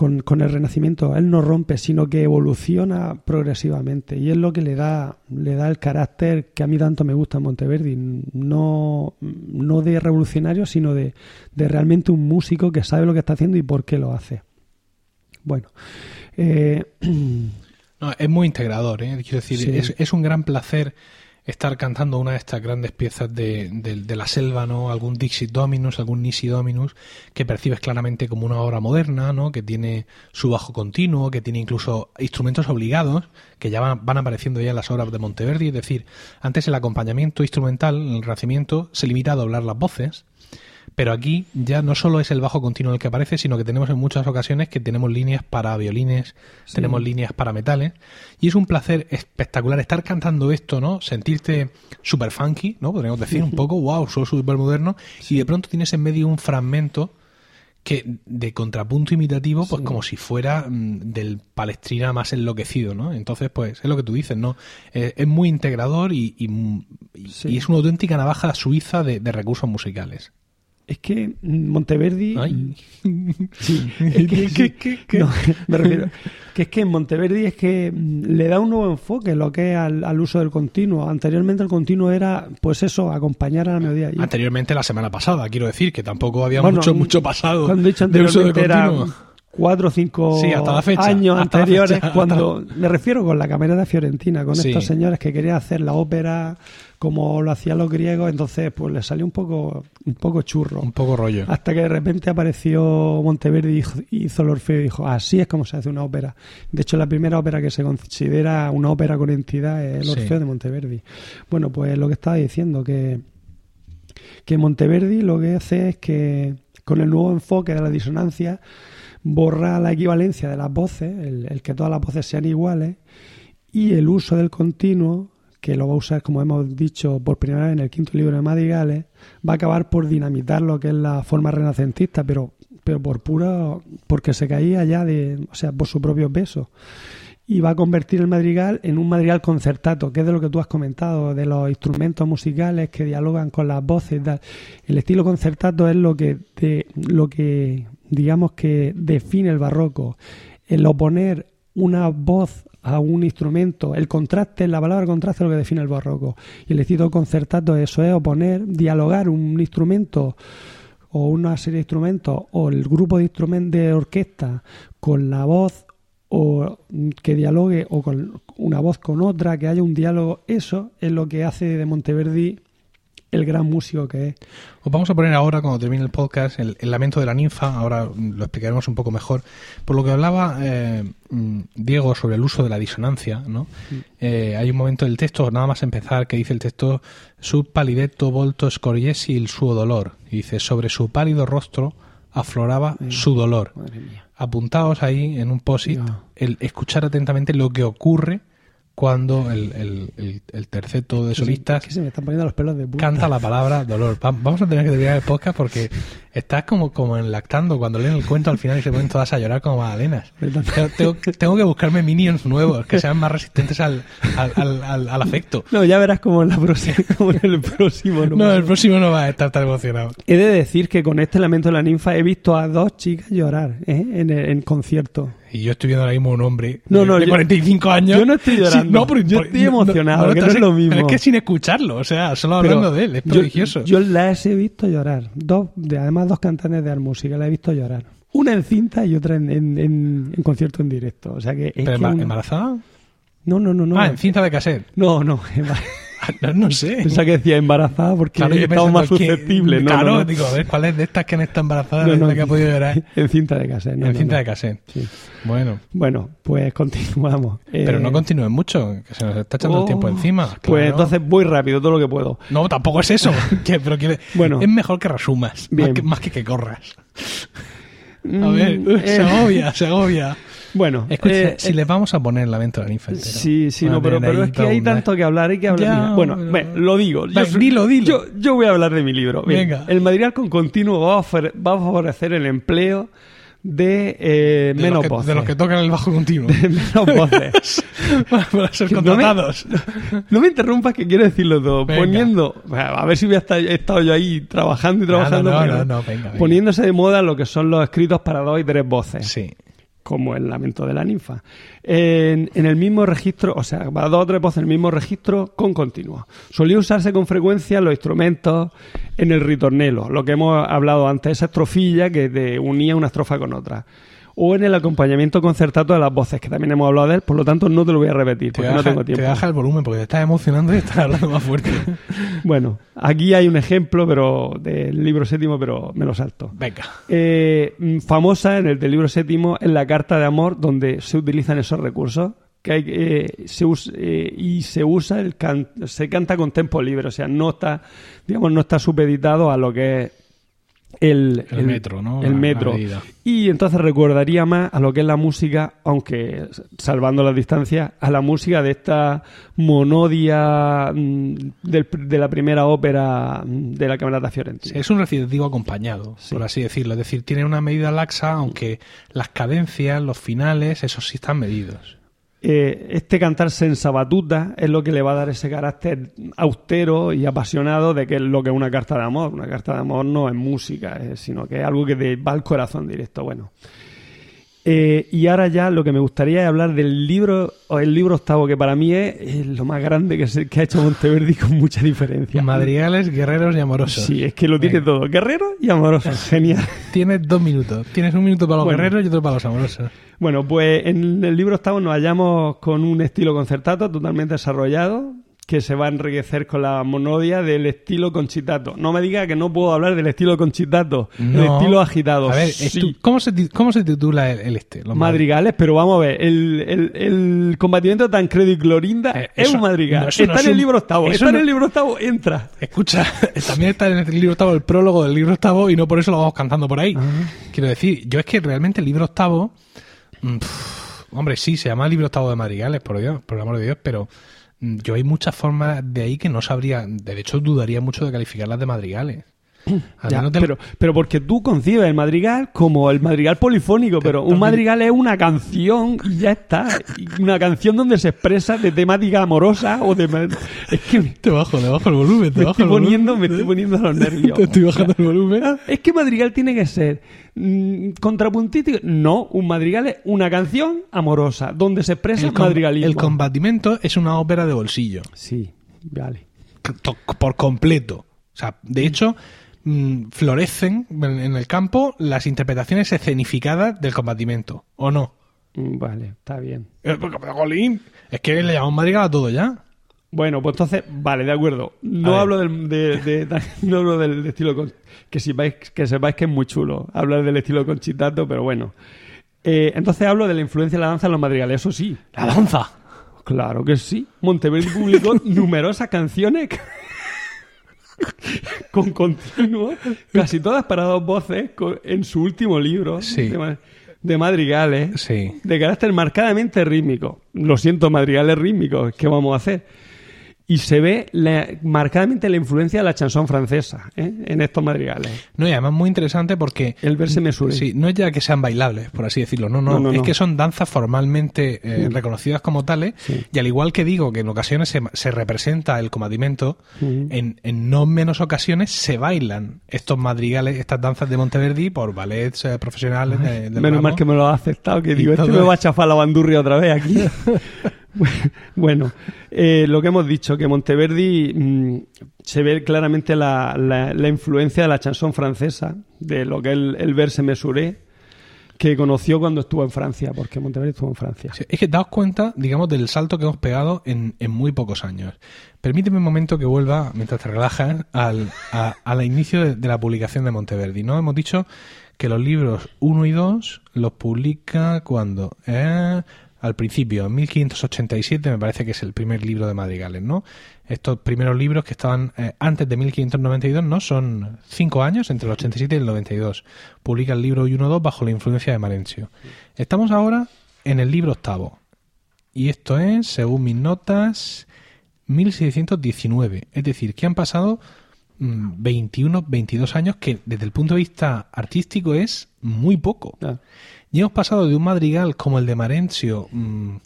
con, con el renacimiento él no rompe sino que evoluciona progresivamente y es lo que le da le da el carácter que a mí tanto me gusta en Monteverdi no, no de revolucionario sino de, de realmente un músico que sabe lo que está haciendo y por qué lo hace bueno eh, No, es muy integrador, ¿eh? quiero decir, Sí. es, es un gran placer estar cantando una de estas grandes piezas de, de- de la selva, ¿no? Algún Dixit Dominus, algún Nisi Dominus, que percibes claramente como una obra moderna, ¿no? Que tiene su bajo continuo, que tiene incluso instrumentos obligados, que ya van, van apareciendo ya en las obras de Monteverdi. Es decir, antes el acompañamiento instrumental, en el Renacimiento, se limita a doblar las voces, Pero aquí ya no solo es el bajo continuo el que aparece, sino que tenemos en muchas ocasiones que tenemos líneas para violines, tenemos líneas para metales. Y es un placer espectacular estar cantando esto, ¿no? Sentirte super funky, ¿no? Podríamos decir un poco, wow, soy súper moderno. Y de pronto tienes en medio un fragmento que de contrapunto imitativo, pues como si fuera mm, del palestrina más enloquecido, ¿no? Entonces, pues es lo que tú dices, ¿no? Eh, es muy integrador y, y- y es una auténtica navaja suiza de, de recursos musicales. Es que Monteverdi. Ay. Sí, es que, ¿Qué, qué, qué? No, me refiero. Que es que en Monteverdi es que mm, le da un nuevo enfoque lo que es al, al uso del continuo. Anteriormente el continuo era, pues eso, acompañar a la melodía. Anteriormente la semana pasada, quiero decir, que tampoco había Bueno, mucho, mucho pasado Cuando he dicho de uso de anteriormente era cuatro o cinco Sí, hasta la fecha, años hasta la anteriores, fecha, cuando me refiero con la camerata fiorentina, con Sí. estos señores que querían hacer la ópera como lo hacían los griegos, entonces pues le salió un poco, un poco churro. Un poco rollo. Hasta que de repente apareció Monteverdi y hizo- el Orfeo y dijo, así es como se hace una ópera. De hecho, la primera ópera que se considera una ópera con entidad es el Sí. Orfeo de Monteverdi. Bueno, pues lo que estaba diciendo, que, que Monteverdi lo que hace es que con el nuevo enfoque de la disonancia borra la equivalencia de las voces, el, el que todas las voces sean iguales, y el uso del continuo, que lo va a usar, como hemos dicho, por primera vez en el quinto libro de Madrigales, va a acabar por dinamitar lo que es la forma renacentista, pero, pero por puro, porque se caía ya de, o sea, por su propio peso. Y va a convertir el madrigal en un madrigal concertato, que es de lo que tú has comentado, de los instrumentos musicales que dialogan con las voces y tal. El estilo concertato es lo que, de- lo que digamos que define el barroco. El oponer una voz a un instrumento, el contraste, la palabra contraste es lo que define el barroco. Y el estilo concertato eso es oponer, dialogar un instrumento o una serie de instrumentos o el grupo de instrumentos de orquesta con la voz o que dialogue o con una voz con otra, que haya un diálogo, eso es lo que hace de Monteverdi el gran músico que es. Os vamos a poner ahora, cuando termine el podcast, el, el lamento de la ninfa. Ahora mm, lo explicaremos un poco mejor. Por lo que hablaba eh, mm, Diego sobre el uso de la disonancia, ¿no? Eh, hay un momento del texto, nada más empezar, que dice el texto: Su palidetto volto scorriesi il suo dolor. Y dice: Sobre su pálido rostro afloraba su dolor. Madre mía. Apuntaos ahí en un post-it el escuchar atentamente lo que ocurre cuando el, el- el- el terceto de solistas Es que se me están poniendo los pelos de punta. canta la palabra dolor. Va- Vamos a tener que terminar el podcast porque estás como, como enlactando cuando leen el cuento al final y se ponen todas a llorar como magdalenas. Tengo, tengo- que buscarme minions nuevos que sean más resistentes al, al, al- al- al afecto. No, ya verás como en, la próxima, como en el próximo. No, el próximo no va a estar tan emocionado. He de decir que con este lamento de la ninfa he visto a dos chicas llorar ¿eh? en, en concierto. Y yo estoy viendo ahora mismo un hombre No, no, de yo- 45 años. yo no estoy llorando. no, pero- Yo estoy emocionado, que no estás- es lo mismo. pero Es que sin escucharlo, o sea, solo Pero hablando de él, es yo- prodigioso. Yo, las he visto llorar. Dos, de, además, dos cantantes de música las he visto llorar. Una en cinta y otra en, en, en- en concierto en directo. O sea que. es ¿Pero que embarazada? No, no, no. no. Ah, en cinta de cassette. No, no. No, no sé. Pensaba que decía embarazada porque Claro, estamos más susceptibles. No, claro, no, digo, a ver, ¿cuál es de estas que no está embarazada de la que ha podido llorar? En cinta de cassette. no, en cinta de cassette. Sí. Bueno, Bueno, pues continuamos. pero Eh, no continúen mucho, que se nos está echando el oh, tiempo encima. Pues entonces voy rápido, todo lo que puedo. No, tampoco es eso. que, pero que- Bueno. es mejor que resumas, más Bien. que, más que que corras. A Mm, ver, eh, se agobia, se agobia. Bueno, eh, si les vamos a poner la venta de la ninfa entera. Sí, sí, no, pero, pero es que hay tanto que hablar, hay que hablar. Ya, bueno, pero- lo digo. Soy- dilo, dilo. Yo, yo voy a hablar de mi libro. Bien, Venga. El material con continuo va a, va a favorecer el empleo de eh, de, menos voces. de los que tocan el bajo continuo. De menos voces. para ser No me- contratados. No me interrumpas que quiero decirlo todo. Venga. Poniendo, a ver si voy a estar, he estado yo ahí trabajando y trabajando. no, pero no, no, venga, venga. Poniéndose de moda lo que son los escritos para dos y tres voces. Sí. Como el lamento de la ninfa. En, el mismo registro, o sea, para dos o tres voces en el mismo registro con continuo. Solía usarse con frecuencia los instrumentos en el ritornelo, lo que hemos hablado antes, esa estrofilla que te unía una estrofa con otra. O en el acompañamiento concertato de las voces, que también hemos hablado de él, por lo tanto no te lo voy a repetir, Te porque no baja, tengo te tiempo. baja el volumen porque te estás emocionando y estás hablando más fuerte. Bueno, aquí hay un ejemplo pero del libro séptimo, pero me lo salto. Venga. Eh, mm, famosa en el del libro séptimo en la carta de amor donde se utilizan esos recursos que hay, eh, se eh, y se usa el can- se canta con tempo libre o sea no está digamos no está supeditado a lo que es el, El metro, ¿no? El metro. la y entonces recordaría más a lo que es la música, aunque salvando las distancias, a la música de esta monodia mm, del- de la primera ópera mm, de la Camerata Fiorentina. Es un recitativo acompañado, Sí. por así decirlo. Es decir, tiene una medida laxa, aunque las cadencias, los finales, esos sí están medidos. Eh, este cantar senza batuta es lo que le va a dar ese carácter austero y apasionado de que es lo que es una carta de amor. Una carta de amor no es música, eh, sino que es algo que va al corazón directo. Bueno. Eh, y ahora ya lo que me gustaría es hablar del libro, o el libro octavo, que para mí es, lo más grande que, se- que ha hecho Monteverdi con mucha diferencia. Madrigales, guerreros y amorosos. Sí, es que lo tiene Venga. todo. Guerrero y amoroso. Genial. Tienes dos minutos. Tienes un minuto para los Bueno. guerreros y otro para los amorosos. Bueno, pues en el libro octavo nos hallamos con un estilo concertato totalmente desarrollado que se va a enriquecer con la monodia del estilo conchitato. No me diga que no puedo hablar del estilo conchitato, el No. estilo agitado. A ver, Sí. ¿cómo, se, ¿cómo se titula el, el este? Los Madrigales, pero vamos a ver, el, el, el combatimiento de Tancredo y Clorinda Eh, es un madrigal. no, está no en es el un- libro octavo, está en el libro octavo, entra. Escucha, también está en el libro octavo el prólogo del libro octavo y no por eso lo vamos cantando por ahí. Ah. Quiero decir, yo es que realmente el libro octavo, mm, pff, hombre, sí, se llama libro octavo de Madrigales, por Dios, por el amor de Dios, pero yo hay muchas formas de ahí que no sabría, de hecho dudaría mucho de calificarlas de Madrigales. Ya, pero, pero porque tú concibes el madrigal como el madrigal polifónico, pero un madrigal es una canción y ya está. Una canción donde se expresa de temática amorosa o de... Es que me Te bajo, te bajo el volumen, te estoy bajo el poniendo, me estoy poniendo los nervios. Te estoy bajando el volumen. Es que madrigal tiene que ser mm, contrapuntístico. No, un madrigal es una canción amorosa donde se expresa El, madrigalismo. el combatimento es una ópera de bolsillo. Sí, vale. por completo. O sea, de hecho, mm, florecen en, el campo las interpretaciones escenificadas del combatimiento, ¿o no? Mm, Vale, está bien. Eh, es que le llamamos madrigal a todo ya. Bueno, pues entonces, vale, de acuerdo. No hablo del, de, de- no hablo del estilo con- que sepáis que sepáis que es muy chulo hablar del estilo conchitato, pero bueno. Eh, entonces hablo de la influencia de la danza en los madrigales, eso sí. La danza. Claro que sí. Monteverdi publicó numerosas canciones con continuo, casi todas para dos voces, con- en su último libro Sí. de, ma- de madrigales Sí. de carácter marcadamente rítmico. Lo siento, madrigales rítmicos, ¿qué vamos a hacer? Y se ve la- marcadamente la influencia de la chanson francesa ¿eh? en estos madrigales. No, y además muy interesante porque... El verse mesuré. Sí, no es ya que sean bailables, por así decirlo, no, no, No, no, es no. que son danzas formalmente eh, Mm. reconocidas como tales, Sí. y al igual que digo que en ocasiones se, se representa el combatimento, Mm. en, en no menos ocasiones se bailan estos madrigales, estas danzas de Monteverdi por ballets eh, profesionales de- del Menos ramo. mal que me lo ha aceptado, que Y digo, este me va a chafar la bandurria otra vez aquí. bueno, eh, lo que hemos dicho, que Monteverdi mm, se ve claramente la, la- influencia de la chanson francesa, de lo que el, el verse mesuré, que conoció cuando estuvo en Francia, porque Monteverdi estuvo en Francia. Es que daos cuenta, digamos, del salto que hemos pegado en, en muy pocos años. Permíteme un momento que vuelva, mientras te relajas, al, a- al inicio de, de la publicación de Monteverdi. ¿no? Hemos dicho que los libros 1 y 2 los publica cuando... Eh, al principio, en 1587 me parece que es el primer libro de Madrigales, ¿no? Estos primeros libros que estaban eh, antes de 1592, ¿no? Son cinco años, entre el 87 y el 92. Publica el libro 1-2 bajo la influencia de Marencio. Estamos ahora en el libro octavo. Y esto es, según mis notas, 1619. Es decir, que han pasado mm, 21, 22 años, que desde el punto de vista artístico es muy poco. Ah, Y hemos pasado de un madrigal como el de Marencio, mm,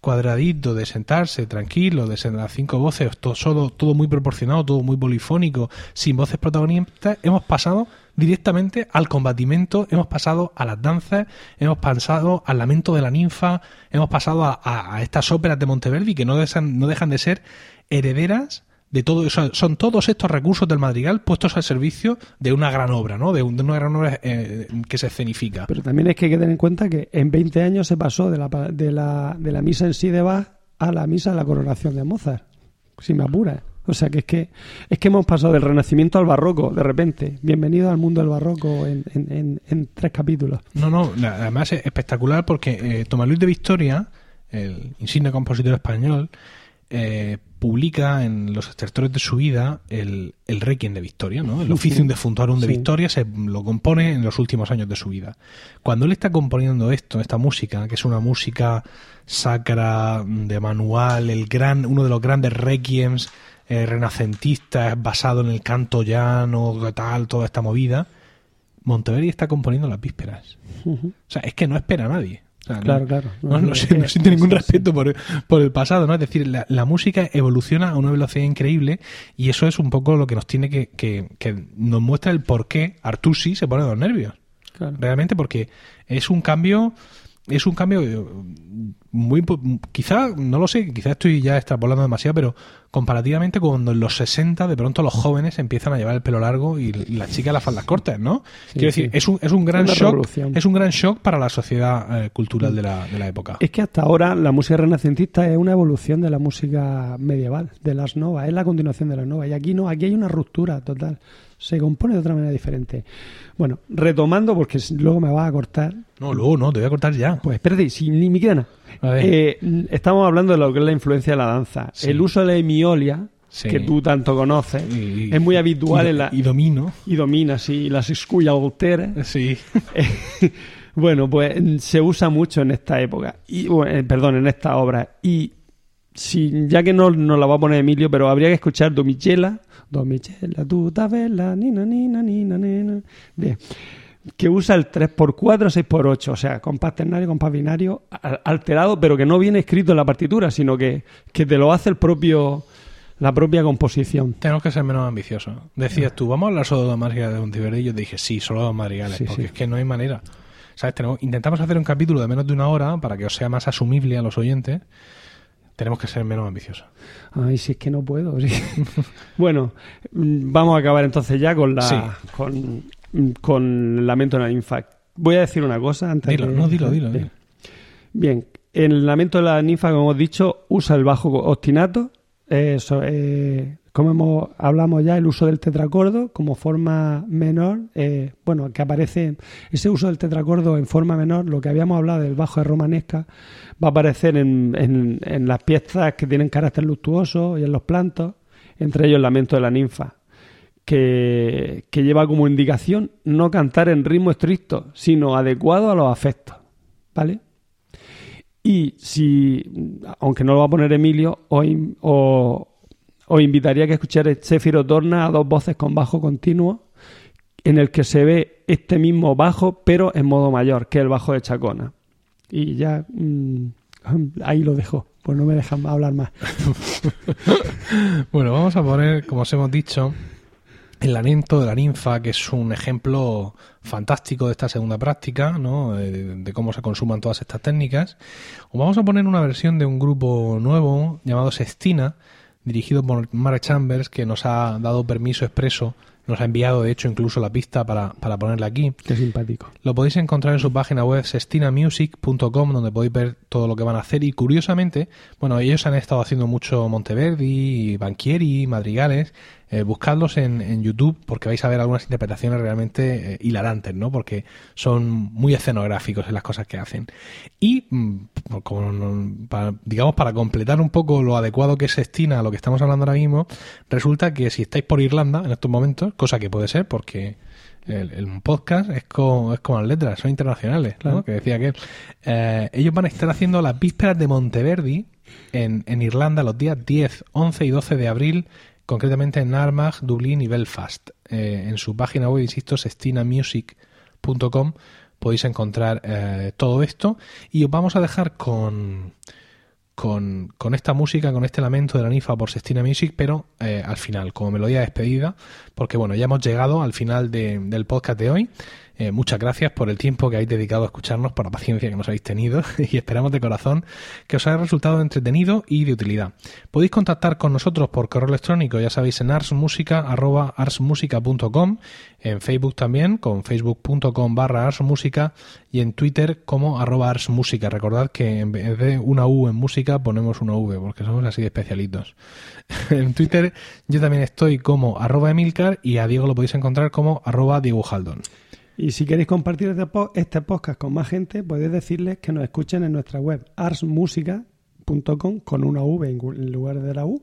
cuadradito, de sentarse tranquilo, de las cinco voces, todo, solo, todo muy proporcionado, todo muy polifónico, sin voces protagonistas, hemos pasado directamente al combatimento, hemos pasado a las danzas, hemos pasado al lamento de la ninfa, hemos pasado a, a- a estas óperas de Monteverdi que no dejan, no dejan de ser herederas de todo eso. Son todos estos recursos del madrigal puestos al servicio de una gran obra, ¿no? De, un- de una gran obra eh, que se escenifica. Pero también es que hay que tener en cuenta que en 20 años se pasó de la, de la, de la misa en sí de Bach a la misa de la coronación de Mozart, si me apuras. O sea que es que es que hemos pasado del Renacimiento al Barroco, de repente. Bienvenido al mundo del Barroco en, en- en- en tres capítulos. No, no, además es espectacular porque eh, Tomás Luis de Victoria, el insigne compositor español, eh, publica en los estertores de su vida el, el Requiem de Victoria, ¿no? El Officium Defuntorum de Sí. Victoria se lo compone en los últimos años de su vida. Cuando él está componiendo esto, esta música, que es una música sacra de manual, el gran, uno de los grandes requiems eh, renacentistas basado en el canto llano, tal, toda esta movida, Monteverdi está componiendo las vísperas. O sea, es que no espera a nadie. O sea, no- Claro, claro. no, no siente ningún respeto por, por el pasado, ¿no? Es decir, la, la música evoluciona a una velocidad increíble y eso es un poco lo que nos tiene que, que, que nos muestra el por qué Artusi se pone los nervios. Claro. Realmente porque es un cambio, es un cambio eh, muy, quizá, no lo sé, quizá estoy ya extrapolando demasiado, pero comparativamente cuando en los 60 de pronto los jóvenes empiezan a llevar el pelo largo y, y las chicas las faldas cortas, ¿no? Sí, Quiero decir, sí. es un, es un gran Una shock, revolución. es un gran shock para la sociedad eh, cultural de la, de la época. Es que hasta ahora la música renacentista es una evolución de la música medieval, de las novas, es la continuación de las novas. Y aquí no, aquí hay una ruptura total. Se compone de otra manera diferente. Bueno, retomando, porque luego me vas a cortar. No, luego no, te voy a cortar ya. Pues espérate, si ni me queda nada. A ver. Eh, estamos hablando de lo que es la influencia de la danza. Sí. El uso de la hemiolia, Sí. que tú tanto conoces, Y- es muy habitual y, en la. y domino. y domina, sí, las escuyalteras. Sí. bueno, pues mm, se usa mucho en esta época. Y, bueno, eh, perdón, en esta obra. Y si, ya que no nos la va a poner Emilio, pero habría que escuchar Domichela. Domichela, tu tabela, nina, nina, nina, nina. Bien. Que usa el 3x4, 6x8, o sea, compás ternario, compás binario, al- alterado, pero que no viene escrito en la partitura, sino que, que te lo hace el propio, la propia composición. Tenemos que ser menos ambiciosos. Decías tú, vamos a hablar solo de los madrigales de Monteverdi. Y yo dije, sí, solo de los madrigales, Sí, porque sí. es que no hay manera. ¿Sabes? Tenemos, intentamos hacer un capítulo de menos de una hora para que os sea más asumible a los oyentes. Tenemos que ser menos ambiciosos. Ay, si es que no puedo. sí. bueno, mm, vamos a acabar entonces ya con la Sí. con, mm, con el Lamento de la ninfa. Voy a decir una cosa antes Dilo, de- no, dilo, dilo, dilo. Bien, en el Lamento de la ninfa, como hemos dicho, usa el bajo ostinato. Eso, eh, como hemos, hablamos ya, el uso del tetracordo como forma menor. eh, bueno, que aparece ese uso del tetracordo en forma menor, lo que habíamos hablado del bajo de romanesca, va a aparecer en, en- las piezas que tienen carácter luctuoso y en los plantos, entre ellos el Lamento de la ninfa. Que, que lleva como indicación no cantar en ritmo estricto, sino adecuado a los afectos. ¿Vale? Y si, aunque no lo va a poner Emilio, in- o- os invitaría a que escucharais Céfiro Torna a dos voces con bajo continuo, en el que se ve este mismo bajo, pero en modo mayor, que el bajo de Chacona. Y ya mm, ahí lo dejo, pues no me dejan hablar más. Bueno, vamos a poner, como os hemos dicho, el lamento de la ninfa, que es un ejemplo fantástico de esta segunda práctica, ¿no? de, de cómo se consuman todas estas técnicas. Os vamos a poner una versión de un grupo nuevo llamado Sestina, dirigido por Mark Chambers, que nos ha dado permiso expreso, nos ha enviado de hecho incluso la pista para, para ponerla aquí. Qué simpático. Lo podéis encontrar en su página web sestinamusic.com donde podéis ver todo lo que van a hacer y curiosamente, bueno, ellos han estado haciendo mucho Monteverdi, Banchieri, Madrigales, eh, buscadlos en, en YouTube porque vais a ver algunas interpretaciones realmente eh, hilarantes, ¿no? Porque son muy escenográficos en las cosas que hacen. Y, mm, como, para- digamos, para completar un poco lo adecuado que es Sestina a lo que estamos hablando ahora mismo, resulta que si estáis por Irlanda en estos momentos, cosa que puede ser porque el, el podcast es con, es con las letras, son internacionales, ¿no? Claro. Que decía que eh, ellos van a estar haciendo las vísperas de Monteverdi en, en Irlanda los días 10, 11 y 12 de abril, concretamente en Armagh, Dublín y Belfast. Eh, en su página web, insisto, sestinamusic.com podéis encontrar eh, todo esto y os vamos a dejar con con, con esta música, con este lamento de la ninfa por Sestina Music, pero eh, al final, como melodía de despedida, porque bueno, ya hemos llegado al final de- del podcast de hoy. Eh, muchas gracias por el tiempo que habéis dedicado a escucharnos, por la paciencia que nos habéis tenido y esperamos de corazón que os haya resultado entretenido y de utilidad. Podéis contactar con nosotros por correo electrónico, ya sabéis, en arsmusica.arsmusica.com, en Facebook también, con facebook.com barra arsmusica y en Twitter como arroba arsmusica. Recordad que en vez de una U en música ponemos una V, porque somos así de especialitos. en Twitter yo también estoy como arroba emilcar y a Diego lo podéis encontrar como arroba Diego Haldon. Y si queréis compartir este, este podcast con más gente, podéis decirles que nos escuchen en nuestra web spreaker.com con una V en lugar de la U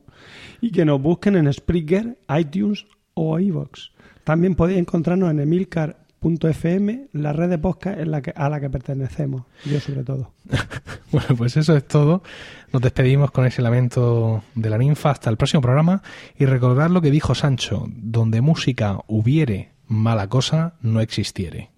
y que nos busquen en Spreaker, iTunes o iVoox. También podéis encontrarnos en emilcar.fm, la red de podcast en la que, a la que pertenecemos, yo sobre todo. Bueno, pues eso es todo. Nos despedimos con ese lamento de la ninfa hasta el próximo programa y recordar lo que dijo Sancho, donde música hubiere, mala cosa no existiere.